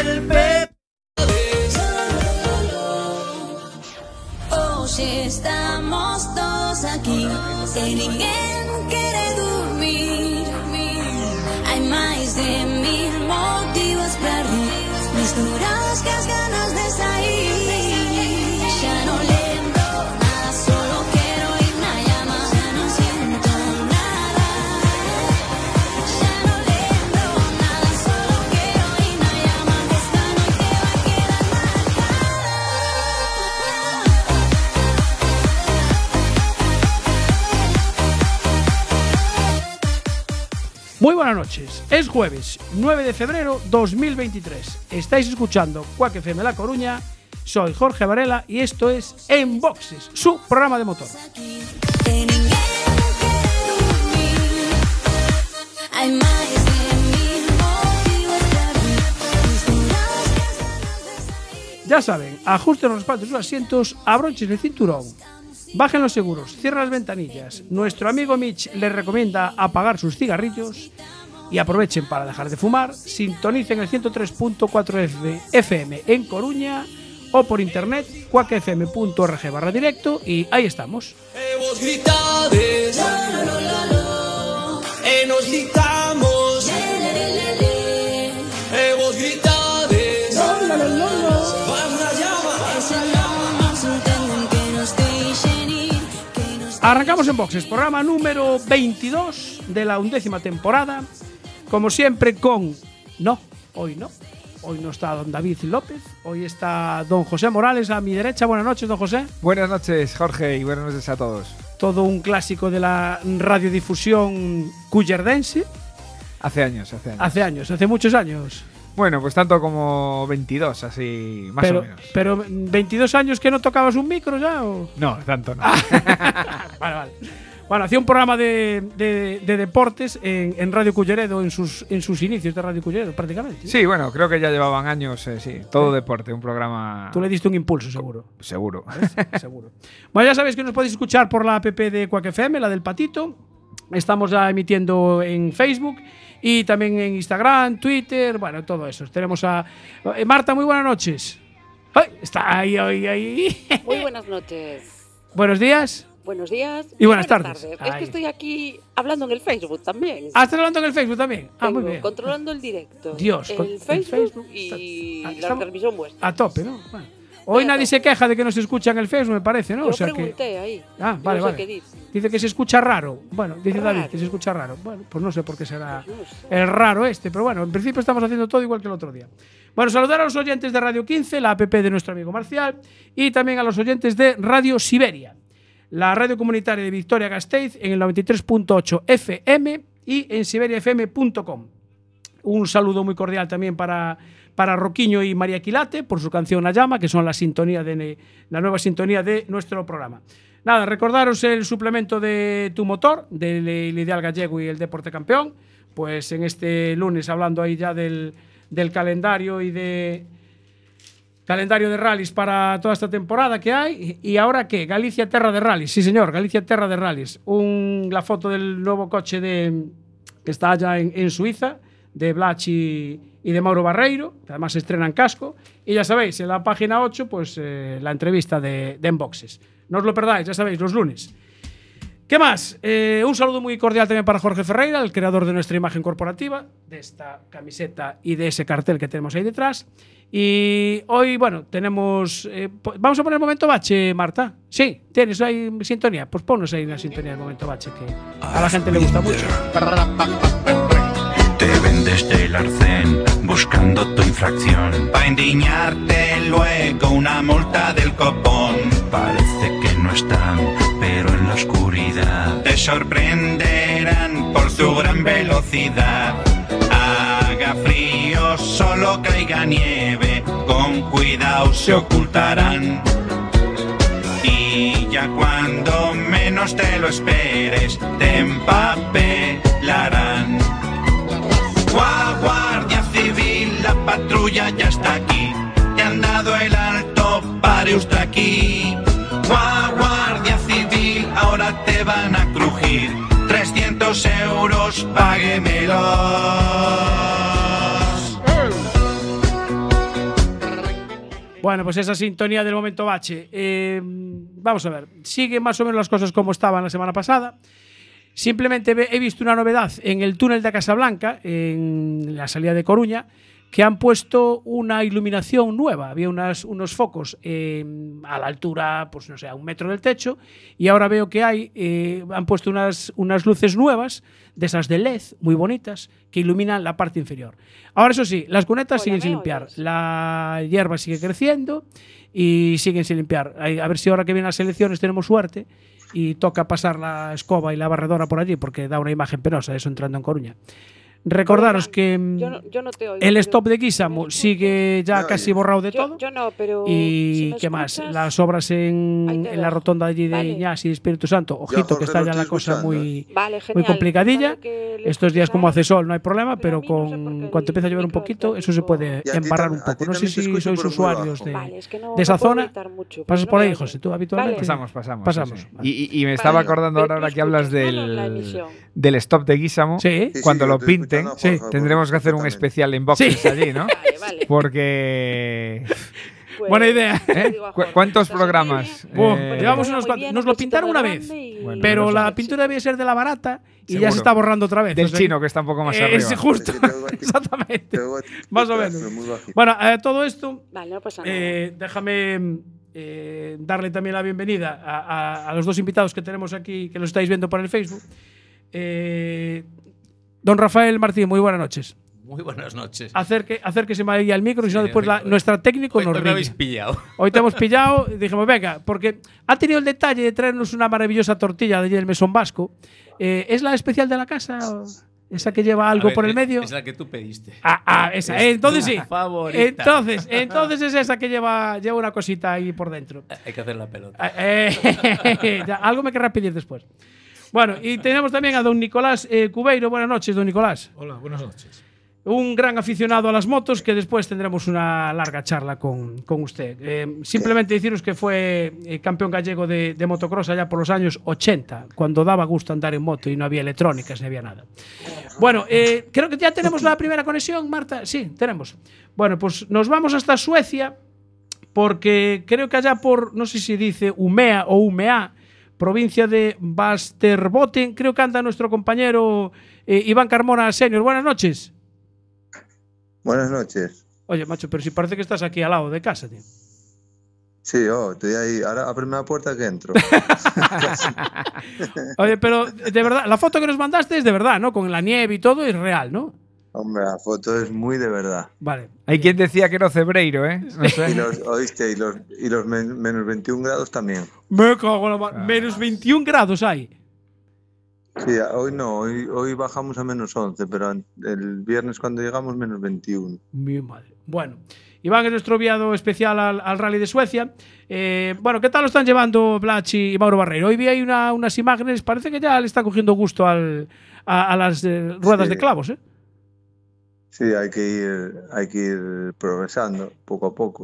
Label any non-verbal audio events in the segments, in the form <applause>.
el Pepe. Hoxe estamos todos aquí E buenas noches. Es jueves 9 de febrero 2023. Estáis escuchando Quack FM La Coruña. Soy Jorge Varela y esto es En Boxes, su programa de motor. Ya saben, ajusten los respaldos de sus asientos, abrochen el cinturón, bajen los seguros, cierren las ventanillas. Nuestro amigo Mitch les recomienda apagar sus cigarrillos y aprovechen para dejar de fumar. Sintonicen el 103.4 F- FM en Coruña o por internet cuacfm.org barra directo y ahí estamos. Arrancamos en boxes, programa número 22 de la undécima temporada. Como siempre con... No, hoy no. Hoy no está don David López, hoy está don José Morales a mi derecha. Buenas noches, don José. Buenas noches, Jorge, y buenas noches a todos. Todo un clásico de la radiodifusión cuyerdense. Hace años, hace años. Hace años, hace muchos años. Bueno, pues tanto como 22, así, más pero, o menos. pero 22 años que no tocabas un micro ya o... No, tanto no. <laughs> Vale, vale. Bueno, hacía un programa de, de- de deportes en, en Radio Culleredo, en sus, en sus inicios de Radio Culleredo, prácticamente. Sí, bueno, creo que ya llevaban años, eh, sí. Todo deporte, un programa Tú le diste un impulso, seguro. seguro. <laughs> seguro. Bueno, ya sabéis que nos podéis escuchar por la app de Quack FM, la del Patito. Estamos ya emitiendo en Facebook y también en Instagram, Twitter, bueno, todo eso. Tenemos a eh, Marta, muy buenas noches. Ay, está ahí, ahí, ahí. Muy buenas noches. Buenos días. Buenos días. Y buenas tardes. Es que estoy aquí hablando en el Facebook también. Ah, estás hablando en el Facebook también. Ah, muy bien. Controlando el directo. Dios, el el Facebook, y está- ah, la transmisión vuestra. A tope, ¿no? Bueno. Hoy nadie se queja de que no se escucha en el Facebook, me parece, ¿no? Yo o sea que pregunté ahí. Ah, vale, no sé vale. qué dice. Dice que se escucha raro. Bueno, dice David que se escucha raro. Bueno, pues no sé por qué será Pues no sé. el raro este, pero bueno, en principio estamos haciendo todo igual que el otro día. Bueno, saludar a los oyentes de Radio 15, la app de nuestro amigo Marcial, y también a los oyentes de Radio Siberia, la radio comunitaria de Victoria Gasteiz en el 93.8 FM y en siberiafm.com. Un saludo muy cordial también para, para Roquiño y María Quilate por su canción La Llama, que son la sintonía de la nueva sintonía de nuestro programa. Nada, recordaros el suplemento de Tu Motor, del el Ideal Gallego y el Deporte Campeón. Pues en este lunes hablando ahí ya del, del calendario y de calendario de rallies para toda esta temporada que hay. ¿Y ahora qué? Galicia Terra de Rallies. Sí, señor, Galicia Terra de Rallies. Un, la foto del nuevo coche de, que está allá en, en Suiza, de Blach y, y de Mauro Barreiro, que además se estrena en casco. Y ya sabéis, en la página 8, pues eh, la entrevista de, de Enboxes. No os lo perdáis, ya sabéis, los lunes. ¿Qué más? Eh, un saludo muy cordial también para Jorge Ferreira, el creador de nuestra imagen corporativa, de esta camiseta y de ese cartel que tenemos ahí detrás. Y hoy, bueno, tenemos. eh, vamos a poner el momento bache, Marta. Sí, tienes ahí sintonía. Pues ponnos ahí una sintonía del momento bache, que a la gente le gusta mucho. Te vendes del arcén buscando tu infracción. Pa' indignarte luego una multa del copón. Parece que no están, pero en la oscuridad te sorprenderán por tu gran velocidad. Haga frío, solo caiga nieve, con cuidado se ocultarán. Y ya cuando menos te lo esperes, te empapelarán. Gua- Guardia Civil, la patrulla ya está aquí. Te han dado el alto, pare usted aquí. Gua- Guardia Civil, ahora te van a crujir. 300 euros, páguemelos. Bueno, pues esa sintonía del momento bache. Eh, vamos a ver, sigue más o menos las cosas como estaban la semana pasada. Simplemente he visto una novedad en el túnel de Casablanca, en la salida de Coruña, que han puesto una iluminación nueva. Había unas, unos focos eh, a la altura, pues no sé, a un metro del techo, y ahora veo que hay, eh, han puesto unas, unas luces nuevas, de esas de LED, muy bonitas, que iluminan la parte inferior. Ahora, eso sí, las cunetas Hola, siguen sin ¿me limpiar. oyes? La hierba sigue creciendo y siguen sin limpiar. A ver si ahora que vienen las elecciones tenemos suerte y toca pasar la escoba y la barredora por allí, porque da una imagen penosa eso entrando en Coruña. Recordaros que mm, Yo no, yo no te oigo. el stop de Guisamo ¿me sigue ya No, casi borrado de Yo, todo. yo no, pero. y si qué más, las obras en, la rotonda allí de Vale. Iñas y Espíritu Santo. Ojito, que está ya la cosa escuchando, muy, Vale, genial. muy complicadilla. Vale, Estos días, como hace sol, no hay problema, pero pero a mí no sé con cuanto empieza a llover un poquito, eso se puede embarrar un poco. No sé si sois usuarios de, Vale, es que no, de esa zona. mucho, Pasas por ahí, José, tú habitualmente. Pasamos, pasamos. Pasamos. Y, me estaba acordando ahora, que hablas del, del stop de Guisamo. Cuando lo estoy sí, tendremos que hacer un especial en boxes allí, ¿no? <laughs> Vale, vale. Porque. <laughs> Pues, Buena idea. ¿eh? digo a ¿Cu- Jorge, ¿Cuántos programas? Eh, llevamos unos cuantos. Nos lo pintaron una vez, y- Bueno, pero la pintura debía ser de la barata y ya se está borrando otra vez. Del o sea, chino, que está un poco más <laughs> eh, arriba. sí, justo. Es ti- Exactamente. Más o menos. Bueno, eh, todo esto, Vale, no pasa nada. eh, déjame eh, darle también la bienvenida a, a- a los dos invitados que tenemos aquí, que los estáis viendo por el Facebook. Eh, don Rafael Martín, muy buenas noches. Muy buenas noches. Acerque, acérquese más ahí al micro, y si no Sí, después la- hoy- nuestra técnico Hoy, nos hoy me habéis pillado. <laughs> Hoy te hemos pillado <laughs> y dijimos, venga, porque ha tenido el detalle de traernos una maravillosa tortilla de allí del Mesón Vasco. Eh, ¿Es la especial de la casa? ¿Esa que lleva algo ver, por el medio? Es la que tú pediste. Ah, ah, esa. Es eh, entonces sí. favorita. Entonces, <laughs> entonces es esa que lleva, lleva una cosita ahí por dentro. Hay que hacer la pelota. Ah, eh, ya, algo me querrá pedir después. Bueno, y tenemos también a don Nicolás eh, Cubeiro. Buenas noches, don Nicolás. Hola, buenas noches. Un gran aficionado a las motos que después tendremos una larga charla con, con usted. Eh, simplemente deciros que fue eh, campeón gallego de, de motocross allá por los años 80, cuando daba gusto andar en moto y no había electrónicas ni había nada. Bueno, eh, creo que ya tenemos la primera conexión, Marta. Sí, tenemos. Bueno, pues nos vamos hasta Suecia porque creo que allá por, no sé si dice Umea o Umea, provincia de Västerbotten, creo que anda nuestro compañero eh, Iván Carmona Senior. Buenas noches. Buenas noches. Oye, macho, pero si parece que estás aquí al lado de casa, tío. Sí, oh, estoy ahí. Ahora ábreme la puerta que entro. <laughs> Oye, pero de verdad, la foto que nos mandaste es de verdad, ¿no? Con la nieve y todo es real, ¿no? Hombre, la foto es muy de verdad. Vale. Hay quien decía que era cebreiro, ¿eh? No Y los, oíste, y los, y los men- menos 21 grados también. Me cago en la mar- Menos 21 grados hay. Sí, hoy no, hoy, hoy bajamos a menos 11, pero el viernes cuando llegamos menos 21. Mi madre. Bueno, Iván es nuestro enviado especial al, al Rally de Suecia. Eh, bueno, ¿qué tal lo están llevando Blachi y Mauro Barreiro? Hoy vi ahí una- unas imágenes, parece que ya le está cogiendo gusto al, a, a las eh, ruedas Sí. de clavos, ¿eh? Sí, hay que ir, hay que ir progresando poco a poco.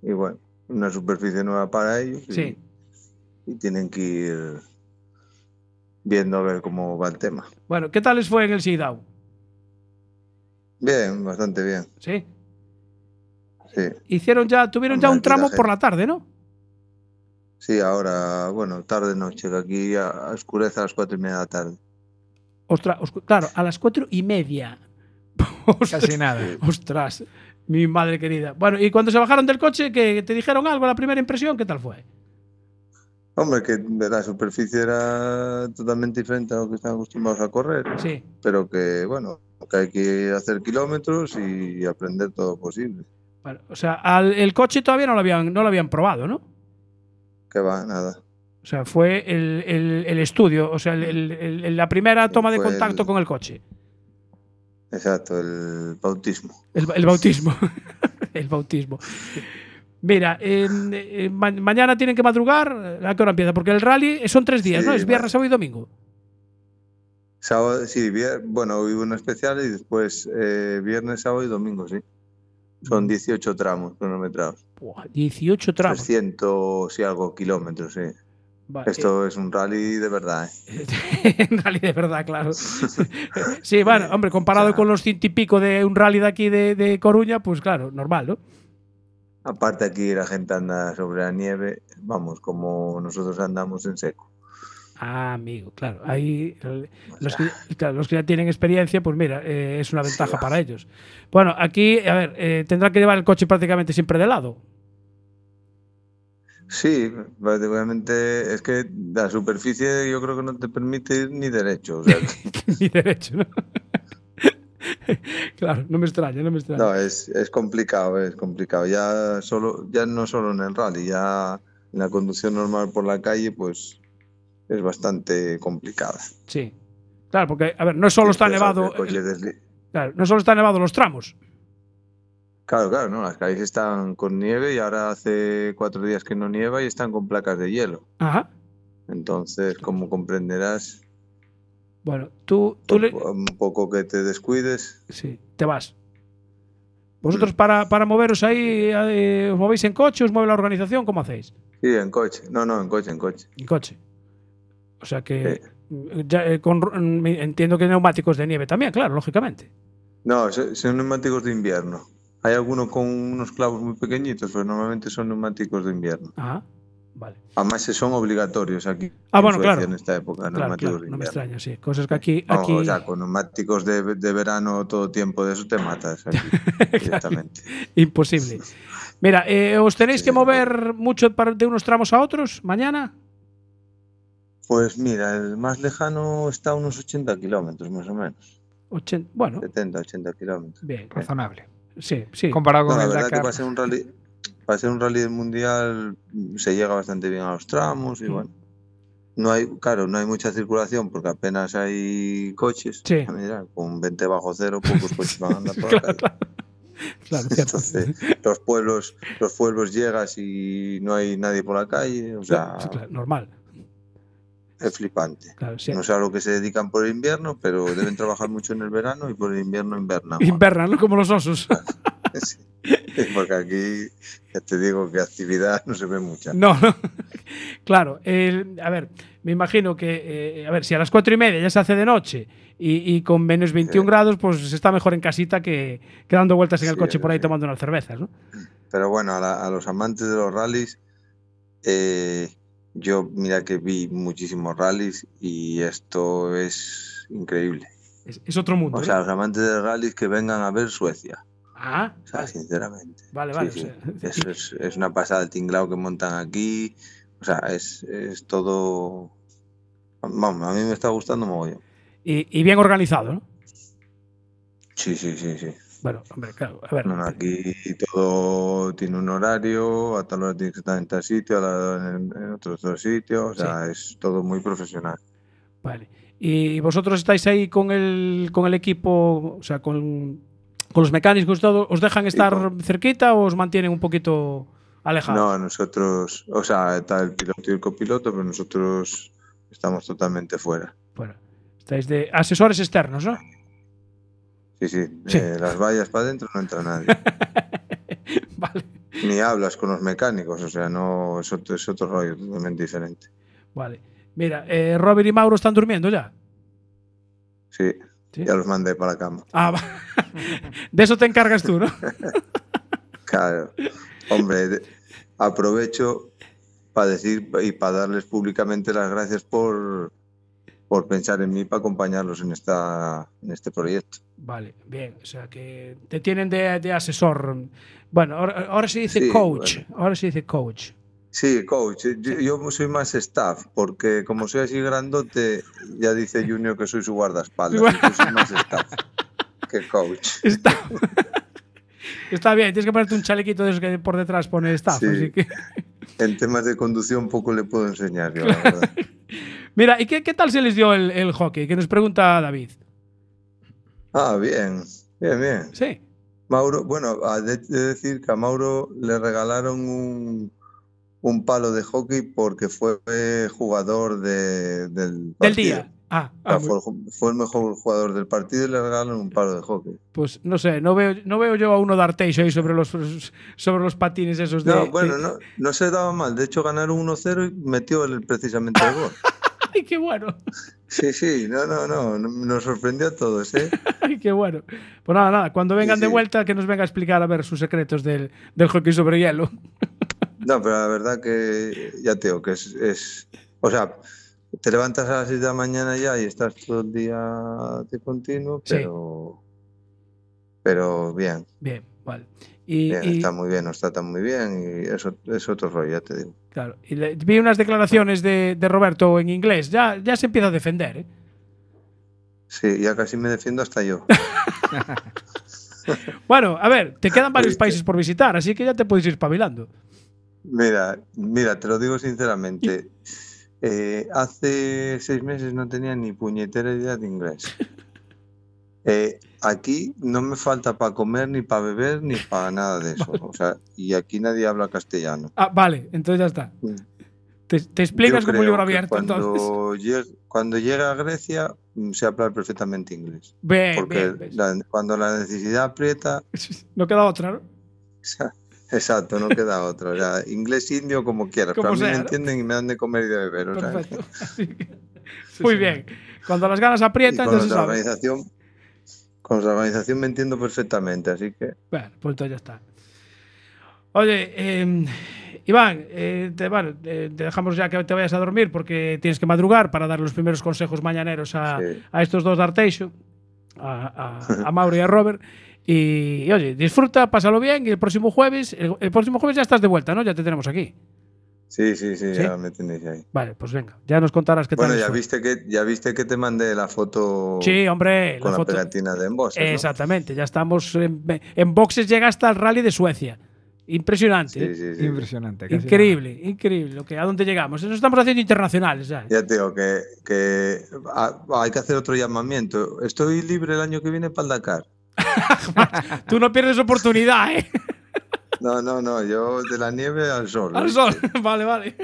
Y bueno, una superficie nueva para ellos. y- Sí. Y tienen que ir viendo a ver cómo va el tema. Bueno, ¿qué tal les fue en el Sidau? Bien, bastante bien. Sí. Sí, Hicieron ya, tuvieron ya un tramo por la tarde, ¿no? sí, ahora, bueno, tarde noche, que aquí ya oscurece a las cuatro y media de la tarde. Ostras, os- claro, a las cuatro y media. Casi nada. Ostras, mi madre querida. Bueno, y cuando se bajaron del coche, que te dijeron algo, la primera impresión, ¿qué tal fue? Hombre, que la superficie era totalmente diferente a lo que están acostumbrados a correr, Sí. pero que, bueno, que hay que hacer kilómetros y aprender todo posible. Bueno, o sea, al- el coche todavía no lo habían, no lo habían probado, ¿no? Que va, nada. O sea, fue el, el- el estudio, o sea, el- el- el- la primera toma de Fue contacto el- con el coche. Exacto, el bautismo. El, el bautismo. <laughs> el bautismo. Mira, eh, eh, ma- mañana tienen que madrugar. ¿A qué hora empieza? Porque el rally son tres días, Sí, ¿no? Es viernes, sábado y domingo. Sábado, sí, vier- bueno, hoy una especial y después eh, viernes, sábado y domingo, sí. Son 18 tramos cronometrados. Buah, 18 tramos. 300 y algo kilómetros, sí. Vale, Esto es un rally de verdad, ¿eh? <laughs> en rally de verdad, claro. <laughs> sí, bueno, hombre, comparado O sea- con los ciento y pico de un rally de aquí de, de Coruña, pues claro, normal, ¿no? Aparte aquí la gente anda sobre la nieve, vamos, como nosotros andamos en seco. Ah, amigo, claro. Ahí el- los que, claro, los que ya tienen experiencia, pues mira, eh, es una ventaja para ellos. Bueno, aquí, a ver, eh, tendrá que llevar el coche prácticamente siempre de lado. Sí, prácticamente es que la superficie yo creo que no te permite ir ni derecho. O sea, <laughs> que- Ni derecho, ¿no? <laughs> claro, no me extraña, no me extraña. no, es, es complicado, es complicado. Ya solo, ya no solo en el rally, ya en la conducción normal por la calle, pues es bastante complicada. Sí. Claro, porque, a ver, no solo está nevado. el- claro, no solo está nevado los tramos. Claro, claro, no, las calles están con nieve y ahora hace cuatro días que no nieva y están con placas de hielo. Ajá. Entonces, como comprenderás, Bueno, tú, tú le- un poco que te descuides. Sí, te vas. Vosotros para, para moveros ahí, eh, ¿os movéis en coche? ¿Os mueve la organización? ¿Cómo hacéis? Sí, en coche. No, no, en coche, en coche. En coche. O sea que ya, eh, con, mm, entiendo que neumáticos de nieve también, claro, lógicamente. No, so- son neumáticos de invierno. Hay algunos con unos clavos muy pequeñitos, pero normalmente son neumáticos de invierno. Ajá, vale. Además, se son obligatorios aquí Ah, en bueno, Suecia claro. en esta época, Claro, neumáticos claro, de no me invierno. extraña, sí. Cosas que aquí... Aquí o sea, con neumáticos de, de verano todo tiempo de eso te matas aquí, <laughs> directamente. Imposible. <laughs> Mira, eh, ¿os tenéis Sí, que mover mucho de unos tramos a otros mañana? Pues mira, el más lejano está a unos 80 kilómetros, más o menos. Ochen- bueno, 70, 80 kilómetros. bien. Razonable. Sí, sí. Comparado No, con la el verdad que Dakar. para ser un rally, para ser un rally del mundial se llega bastante bien a los tramos y Mm. bueno. No hay, claro, no hay mucha circulación porque apenas hay coches. Sí. Mira, con 20 bajo cero, pocos coches van a andar por la Claro, <laughs> calle. claro. Claro. Entonces, los pueblos, los pueblos llegas y no hay nadie por la calle, o sea, normal. Es flipante. Claro, sí. No sé a lo que se dedican por el invierno, pero deben trabajar mucho en el verano y por el invierno invernan. Invernan, ¿no? Como los osos. <laughs> Sí. Porque aquí, ya te digo que actividad no se ve mucha. No, no. Claro, a ver, me imagino que, eh, a ver, si a las cuatro y media ya se hace de noche y, y con menos 21 Sí. grados, pues está mejor en casita que, que dando vueltas en el Sí, coche por ahí tomando unas cervezas, ¿no? Pero bueno, a, la- a los amantes de los rallies, eh, yo mira que vi muchísimos rallies y esto es increíble. Es, es otro mundo. O ¿no? sea, los amantes de rallies que vengan a ver Suecia. ah, O sea, vale, sinceramente. vale. Vale, sí. o sea, <laughs> Eso es, es una pasada el tinglao que montan aquí. O sea, es, es todo. Vamos, a mí me está gustando mogollón. y, y bien organizado, ¿no? Sí, sí, sí, sí. Bueno, hombre, claro, a ver. No, aquí todo tiene un horario, a tal hora tienes que estar en tal sitio, a la hora en, en otro, otro sitio, o sea, es todo muy profesional. Vale. ¿Y vosotros estáis ahí con el, con el equipo, o sea, con, con los mecánicos, todo, ¿os dejan estar cerquita o os mantienen un poquito alejados? No, nosotros, o sea, está el piloto y el copiloto, pero nosotros estamos totalmente fuera. Bueno, estáis de asesores externos, ¿no? Sí, sí, Sí. eh, las vallas para adentro no entra nadie. <laughs> vale, Ni hablas con los mecánicos, o sea, no es otro, es otro rollo totalmente diferente. vale. Mira, eh, Robert y Mauro están durmiendo ya. Sí, Sí. ya los mandé para la cama. Ah, va. <laughs> de eso te encargas tú, ¿no? <laughs> Claro, hombre, de- aprovecho para decir y para darles públicamente las gracias por, por pensar en mí para acompañarlos en, esta, en este proyecto. Vale, bien. O sea, que te tienen de, de asesor. Bueno, ahora, ahora se dice Sí, coach. bueno. Ahora se dice coach. Sí, coach, yo, yo soy más staff, porque como soy así grandote, ya dice Junior que soy su guardaespaldas, yo soy más staff que coach. Está, Está bien, tienes que ponerte un chalequito de esos que por detrás pone staff. Sí. Así que. En temas de conducción poco le puedo enseñar yo, la <laughs> verdad. Mira, ¿y qué, qué tal se les dio el, el hockey? Que nos pregunta David. Ah, bien, bien, bien. Sí. Mauro, bueno, de, de decir que a Mauro le regalaron un, un palo de hockey porque fue jugador de- del Del día. Ah, O sea, ah, fue, el fue el mejor jugador del partido y le regalaron un palo de hockey. pues no sé, no veo, no veo yo a uno dar ahí sobre los, sobre los patines esos de. No, bueno, de- no, no se daba mal. De hecho, ganaron 1-0 y metió él precisamente el gol. <laughs> <laughs> Ay, qué bueno. Sí, sí, no, no, no, nos sorprendió a todos, ¿eh? <laughs> Ay, qué bueno. Pues nada, nada, cuando vengan Sí, de vuelta, que nos venga a explicar a ver sus secretos del, del hockey sobre hielo. <laughs> No, pero la verdad que ya te digo que es, es, o sea, te levantas a las 6 de la mañana ya y estás todo el día de continuo, Sí. pero, pero bien, Bien, vale. Y, bien, y- está muy bien, nos tratan muy bien y eso es otro rollo, ya te digo. Claro, y le- vi unas declaraciones de, de Roberto en inglés. Ya, ya se empieza a defender, ¿eh? Sí, ya casi me defiendo hasta yo. <laughs> Bueno, a ver, te quedan varios países por visitar, así que ya te puedes ir espabilando. Mira, mira, te lo digo sinceramente. eh, hace seis meses no tenía ni puñetera idea de inglés. <laughs> Eh, aquí no me falta para comer, ni para beber, ni para nada de eso. O sea, y aquí nadie habla castellano. Ah, vale, entonces ya está. Mm. Te, te explicas Yo como un libro abierto, entonces. cuando llegue, cuando llegue a Grecia, mm, sé hablar perfectamente inglés. Bien, Porque bien, la- cuando la necesidad aprieta, <laughs> No queda otra, ¿no? exacto, no queda otro. O sea, inglés indio como quieras, Como pero a mí sea, me ¿no? entienden y me dan de comer y de beber. o sea, Perfecto. <laughs> Que- Muy bien. Cuando las ganas y aprietan, con ya se la sabe. organización, con la organización me entiendo perfectamente, así que Bueno, pues entonces ya está. Oye, eh, Iván, eh, te, bueno, eh, te dejamos ya que te vayas a dormir porque tienes que madrugar para dar los primeros consejos mañaneros a, Sí. a estos dos de Arteixo, a, a- a Mauro y a Robert. Y, y, oye, disfruta, pásalo bien y el próximo jueves, el, el próximo jueves ya estás de vuelta, ¿no? Ya te tenemos aquí. Sí, sí, sí, ¿Sí? ya me tenéis ahí. Vale, pues venga, ya nos contarás qué Bueno, tal. ya fue. viste que ya viste que te mandé la foto Sí, hombre, con la la, foto. pegatina de emboses, ¿no? Exactamente, ya estamos en, en boxes, llega hasta el rally de Suecia. Impresionante. Sí, ¿eh? sí, sí. Impresionante. casi Increíble, increíble. Lo que, ¿A dónde llegamos? Nos estamos haciendo internacionales ya. Ya te digo que, que hay que hacer otro llamamiento. Estoy libre el año que viene para el Dakar. <laughs> Tú no pierdes oportunidad, ¿eh? No, no, no, yo de la nieve al sol. Al sol. <laughs> vale, vale.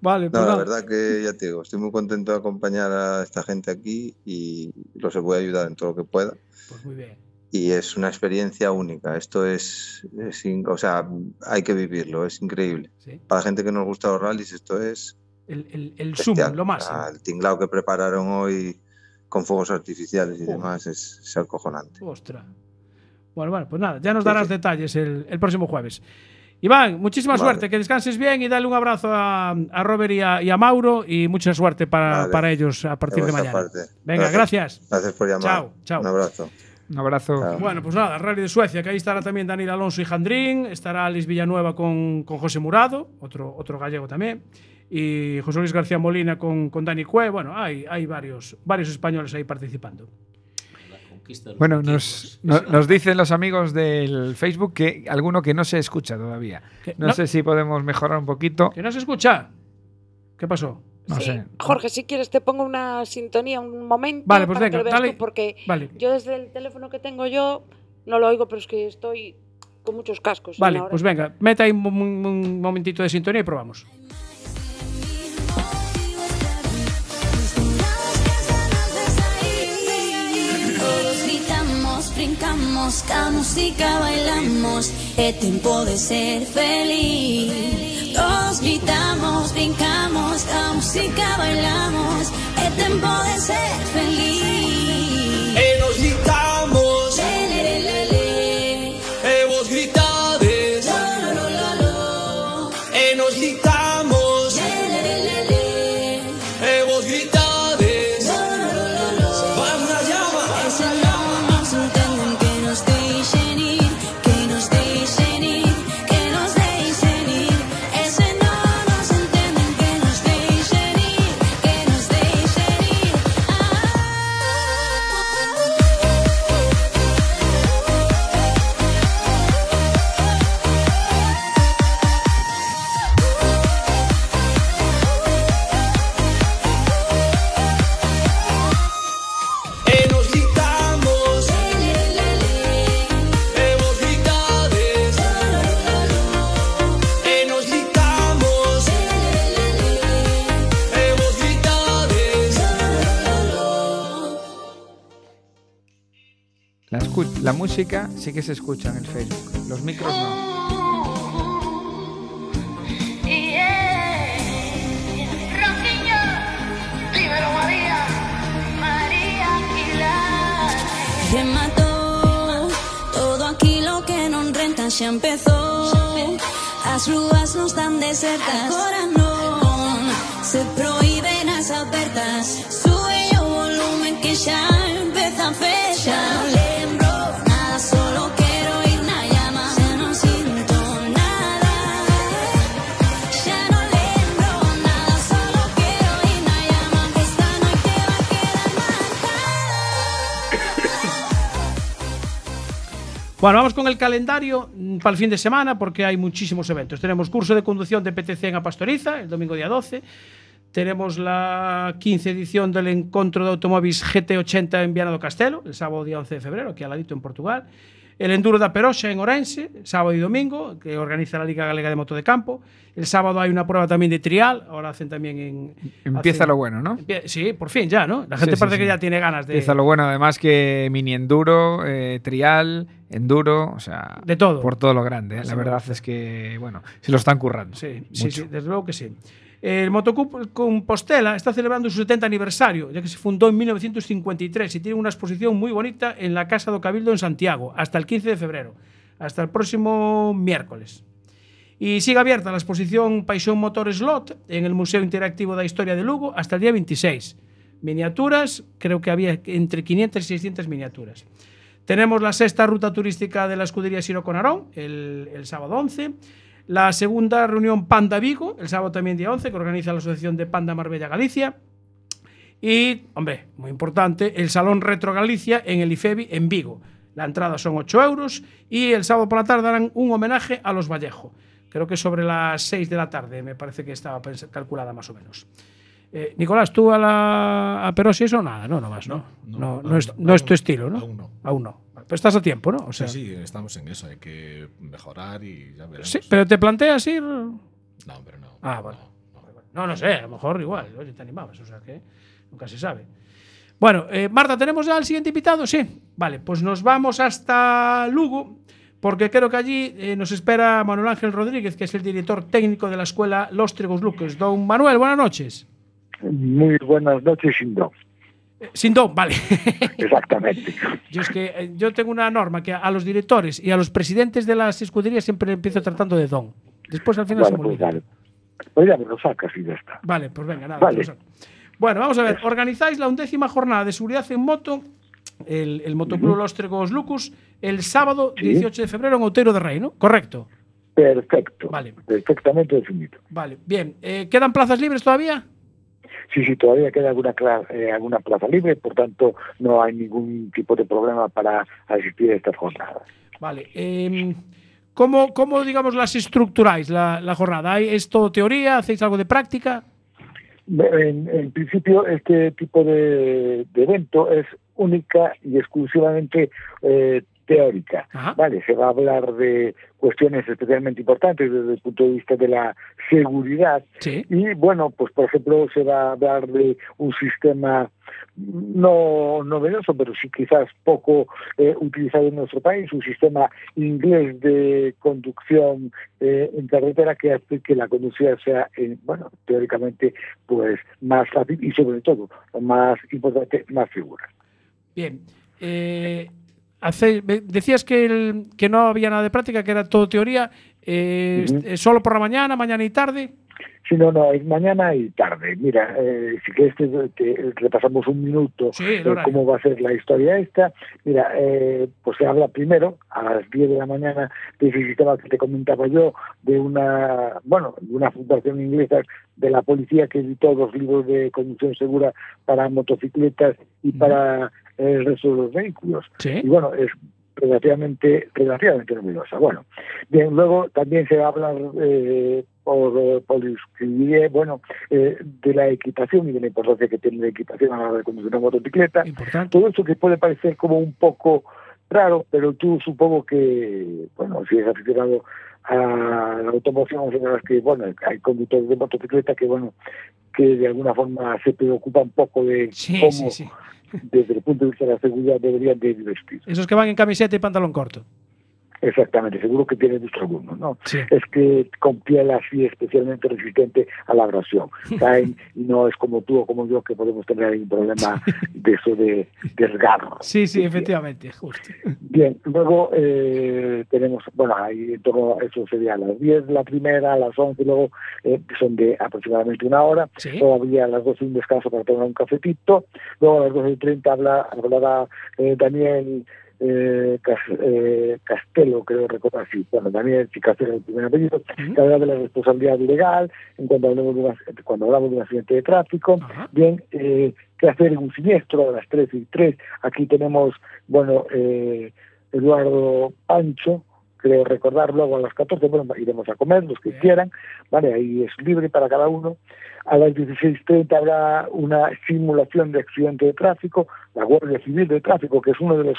Vale, pues No, la nada. verdad que ya te digo, estoy muy contento de acompañar a esta gente aquí y los voy a ayudar en todo lo que pueda. Pues muy bien. Y es una experiencia única. Esto es, es o sea, hay que vivirlo, es increíble. Sí. Para la gente que nos gusta los rallies, esto es El, el, el bestial. lo sea, el tinglao que prepararon hoy con fuegos artificiales y Joder. demás es, es acojonante. Ostras. Bueno, bueno, pues nada, ya nos darás sí. detalles el, el próximo jueves. Iván, muchísima Vale. suerte, que descanses bien y dale un abrazo a, a Robert y a, y a Mauro y mucha suerte para, Vale. para ellos a partir de, mañana. parte. Venga, gracias. Gracias por llamar. Chao, chao. Un abrazo. Un abrazo. Chao. Bueno, pues nada, Rally de Suecia, que ahí estará también Daniel Alonso y Jandrín, estará Alice Villanueva con, con José Murado, otro, otro gallego también, y José Luis García Molina con, con Dani Cue. Bueno, hay, hay varios, varios españoles ahí participando. Bueno, nos, no- <laughs> nos dicen los amigos del Facebook que alguno que no se escucha todavía. No, no- sé si podemos mejorar un poquito. ¿Que no se escucha? ¿Qué pasó? No Sí, sé. Jorge, si quieres te pongo una sintonía un momento Vale, pues para que venga, lo veas dale. tú, porque Vale, yo desde el teléfono que tengo yo no lo oigo, pero es que estoy con muchos cascos. vale, pues venga, meta ahí un, un- un momentito de sintonía y probamos. Brincamos, ca música bailamos, es tiempo de ser feliz. Todos gritamos, brincamos, ca música bailamos, es tiempo de ser feliz. La, la música sí que se escucha en el Facebook, los micros no. Se mató todo aquí lo que no renta ya empezó. Las ruas no están desertas. Ahora no se prohíben las apertas. Sube yo volumen que ya empieza fecha. Bueno, vamos con el calendario mm, para el fin de semana porque hay muchísimos eventos. Tenemos curso de conducción de PTC en Apastoriza, el domingo día 12. Tenemos la 15 edición del encuentro de automóviles GT80 en Viana do Castelo, el sábado día 11 de febrero, aquí al ladito en Portugal. El Enduro da Peroxa en Orense, sábado y domingo, que organiza la Liga Galega de Moto de Campo. El sábado hay una prueba también de trial, ahora hacen también en... Empieza hacen- lo bueno, ¿no? Sí, por fin ya, ¿no? La gente Sí, parece sí. que ya tiene ganas de... Empieza lo bueno, además que mini enduro, eh, trial, enduro, o sea, De todo. Por todo lo grande. ¿eh? La verdad es que, bueno, se lo están currando. Sí, sí, mucho. sí, desde luego que sí. El Motoclub Compostela está celebrando su 70 aniversario, ya que se fundó en 1953 y tiene una exposición muy bonita en la Casa do Cabildo en Santiago, hasta el 15 de febrero, hasta el próximo miércoles. Y sigue abierta la exposición Paixón Motor Slot en el Museo Interactivo de Historia de Lugo hasta el día 26. Miniaturas, creo que había entre 500 y 600 miniaturas. Tenemos la sexta ruta turística de la escudería Siro Conarón, el, el sábado 11. La segunda reunión Panda Vigo, el sábado también día 11, que organiza la Asociación de Panda Marbella Galicia. Y, hombre, muy importante, el Salón Retro Galicia en el IFEBI en Vigo. La entrada son 8 euros y el sábado por la tarde darán un homenaje a los Vallejo. Creo que sobre las 6 de la tarde, me parece que estaba calculada más o menos. Eh, Nicolás, ¿tú a la a Perosi eso nada? No, no vas, ¿no? No, no, no, es, no, no es aún- tu estilo, ¿no? aún no. Aún no. Pero estás a tiempo, ¿no? O sea, sí, sí, estamos en eso, hay que mejorar y ya veremos. sí, pero te planteas ir. No, pero no. Ah, vale. No, no sé, a lo mejor igual, oye, te animabas, o sea que nunca se sabe. Bueno, eh, Marta, ¿tenemos ya al siguiente invitado? Sí. Vale, pues nos vamos hasta Lugo, porque creo que allí eh, nos espera Manuel Ángel Rodríguez, que es el director técnico de la escuela Los Trigos Luques. Don Manuel, buenas noches. Muy buenas noches. Eh, Sin don, vale. <laughs> Exactamente. Yo es que eh, yo tengo una norma que a los directores y a los presidentes de las escuderías siempre empiezo tratando de don. Después al final Bueno, se me pues dale. Pues ya me lo sacas y ya está. Vale, pues venga, nada. Vale. bueno, vamos a ver. Organizáis la undécima jornada de seguridad en moto, el, el Motoclub Los Tregos Lucus, el sábado Sí. 18 de febrero en Outeiro de Rey, ¿no? Correcto. Perfecto. Vale. Perfectamente definido. Vale, bien. Eh, ¿Quedan plazas libres todavía? Sí, sí, todavía queda alguna, eh, alguna plaza libre, por tanto no hay ningún tipo de problema para asistir a estas jornadas. Vale. eh, ¿cómo, cómo, digamos, las estructuráis la, la jornada? ¿Hay- ¿Es todo teoría? ¿Hacéis algo de práctica? En, en principio, este tipo de, de evento es única y exclusivamente eh, teórica. Vale, se va a hablar de cuestiones especialmente importantes desde el punto de vista de la seguridad. Y bueno, pues por ejemplo, se va a hablar de un sistema no novedoso, pero sí quizás poco eh, utilizado en nuestro país, un sistema inglés de conducción eh, en carretera que hace que la conducción sea, eh, bueno, teóricamente, pues más fácil y sobre todo, más importante, más segura. Bien. Eh, me- decías que, el- que no había nada de práctica, que era todo teoría. Eh, Ujú. eh, ¿Solo por la mañana, mañana y tarde? Sí, no, no, es mañana y tarde. Mira, eh, si quieres te, te repasamos un minuto el eh, cómo va a ser la historia esta. Mira, eh, pues se habla primero a las 10 de la mañana de ese sistema que te comentaba yo, de una, bueno, de una fundación inglesa de la policía que editó dos libros de conducción segura para motocicletas y para eh, el resto de los vehículos. Y bueno, es relativamente relativamente novedosa. Bueno, bien, luego también se va a hablar eh, por, por escribir, bueno, eh, de la equipación y de la importancia que tiene la equipación a la hora de conducir una motocicleta. Todo esto que puede parecer como un poco raro, pero tú supongo que, bueno, si es aficionado a la automoción, sabrás que, bueno, hay conductores de motocicleta que, bueno, que de alguna forma se preocupan un poco de cómo, sí, sí. Desde el punto de vista de la seguridad, deberían de ir vestidos. Esos que van en camiseta y pantalón corto. Exactamente, seguro que tiene visto alguno, ¿no? Sí. Es que con piel así especialmente resistente a la abrasión. <laughs> Caen y no es como tú o como yo que podemos tener un problema de eso de desgarro. Sí, sí, efectivamente, justo. Bien, luego eh, tenemos, bueno, ahí en torno a eso sería a las 10 la primera, a las 11 luego eh, son de aproximadamente una hora, Sí. habría a las 12 un descanso para tomar un cafetito, luego a las 12 y 30 habla, hablará eh, Daniel eh, eh, Castelo, creo recordar, sí, bueno, Daniel sí, Castelo el primer apellido, que habla de la responsabilidad legal en cuanto hablamos de una- cuando hablamos de un accidente de tráfico, bien, eh, qué hacer en un siniestro a las 3 y 3, aquí tenemos, bueno, eh, Eduardo Pancho, creo recordar, luego a las 14, bueno, iremos a comer, los que quieran, ¿vale? Ahí es libre para cada uno. A las 16.30 habrá una simulación de accidente de tráfico, la Guardia Civil de Tráfico, que es uno de los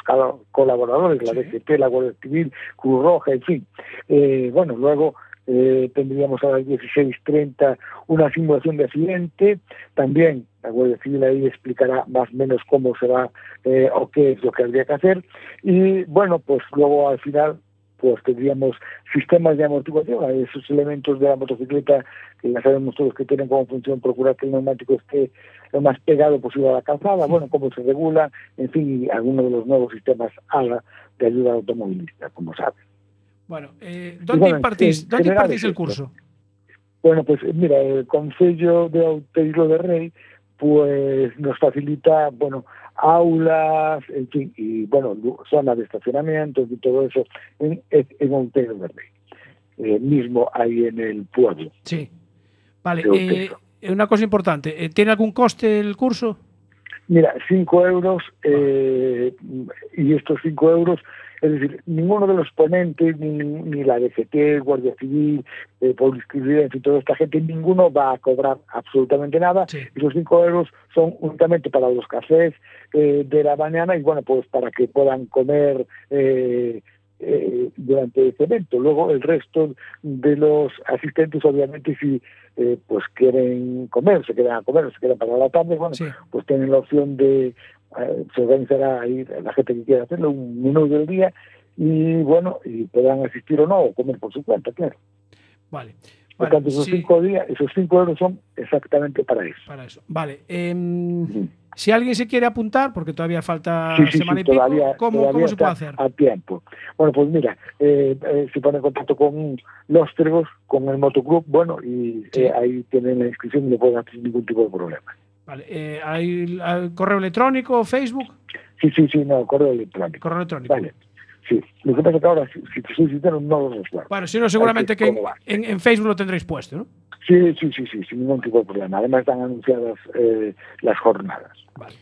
colaboradores, la. DGT, la Guardia Civil, Cruz Roja, en fin. Eh, bueno, luego eh, tendríamos a las 16.30 una simulación de accidente, también la Guardia Civil ahí explicará más o menos cómo se va eh, o qué es lo que habría que hacer. Y bueno, pues luego al final pues tendríamos sistemas de amortiguación, esos elementos de la motocicleta que ya sabemos todos que tienen como función procurar que el neumático esté lo más pegado posible a la calzada, bueno, cómo se regula, en fin, y algunos de los nuevos sistemas ALA de ayuda automovilista, como saben. Bueno, eh, ¿dónde bueno, impartís, ¿dónde impartís el curso? Bueno, pues mira, el Concello de Outeiro de Rey pues nos facilita, bueno, aulas, en fin, y bueno, lu- zona de estacionamiento y todo eso en, en Outeiro de Rey, eh, mismo ahí en el pueblo. Sí. Vale, eh, una cosa importante, eh, ¿tiene algún coste el curso? Mira, 5 euros eh, y estos 5 euros, es decir, ninguno de los ponentes, ni, ni la DGT, Guardia Civil, eh, Publicidad, en fin, toda esta gente, ninguno va a cobrar absolutamente nada. Sí. Y los 5 euros son únicamente para los cafés eh, de la mañana y bueno, pues para que puedan comer eh, eh, durante este evento. Luego el resto de los asistentes, obviamente, si eh, pues quieren comer, se quedan a comer, se quedan para la tarde, bueno, Sí. pues tienen la opción de, eh, se organizará ahí la gente que quiera hacerlo, un menú del día y bueno, y podrán asistir o no, o comer por su cuenta, claro. Vale. Por Vale, tanto, esos sí, cinco días, esos cinco euros son exactamente para eso. para eso. Vale. em. Si alguien se quiere apuntar, porque todavía falta Sí, sí, semana sí, y pico, todavía, ¿cómo, todavía cómo se puede hacer? A tiempo. Bueno, pues mira, eh, eh, se pone en contacto con los Tregos, con el motoclub, bueno, y eh, ahí tienen la inscripción y no pueden hacer ningún tipo de problema. Vale, eh, ¿Hay hay correo electrónico, Facebook? Sí, sí, sí, no, correo electrónico. Correo electrónico. Vale. Sí, lo que pasa es que ahora, si, si te soy sincero, no lo recuerdo. Bueno, si no, seguramente que que en, en- Facebook lo tendréis puesto, ¿no? Sí, sí, sí, sí, sin ningún tipo de problema. Además están anunciadas eh, las jornadas. Vale.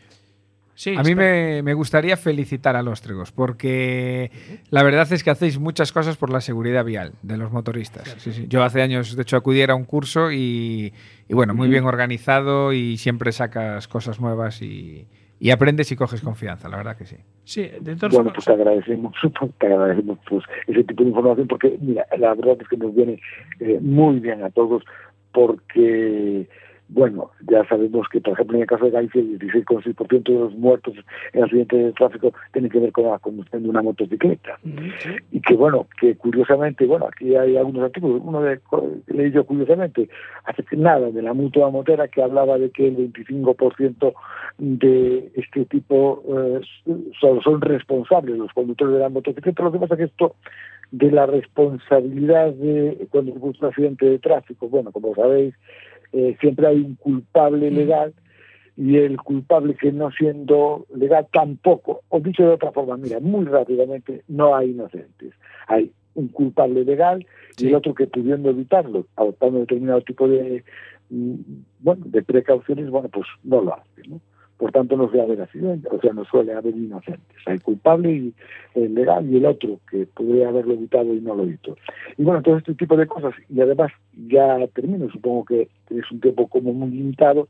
Sí, A mí me, me gustaría felicitar a los Tregos, porque la verdad es que hacéis muchas cosas por la seguridad vial de los motoristas. Sí, sí. Yo hace años, de hecho, acudí a un curso y, y bueno, muy bien organizado y siempre sacas cosas nuevas y, y aprendes y coges confianza, la verdad que sí. Sí, de todas Bueno, pues te agradecemos, <laughs> te agradecemos pues, ese tipo de información porque, mira, la verdad es que nos viene eh, muy bien a todos porque, bueno, ya sabemos que, por ejemplo, en el caso de Galicia, el 16,6% de los muertos en accidentes de tráfico tienen que ver con la conducción de una motocicleta. Y que bueno, que curiosamente, bueno, aquí hay algunos artículos, uno de, leí yo curiosamente, hace nada, de la mutua motera, que hablaba de que el 25% de este tipo eh, son, son responsables los conductores de la motocicleta, lo que pasa es que esto de la responsabilidad de cuando se un accidente de tráfico, bueno, como sabéis, eh, siempre hay un culpable legal y el culpable que no siendo legal tampoco, o dicho de otra forma, mira, muy rápidamente, no hay inocentes. Hay un culpable legal y el otro que pudiendo evitarlo, adoptando determinado tipo de, mm, bueno, de precauciones, bueno, pues no lo hace, ¿no? Por tanto, no suele haber accidentes, o sea, no suele haber inocentes. Hay culpable y el legal y el otro que podría haberlo evitado y no lo evitó. Y bueno, todo este tipo de cosas, y además ya termino, supongo que es un tiempo como muy limitado,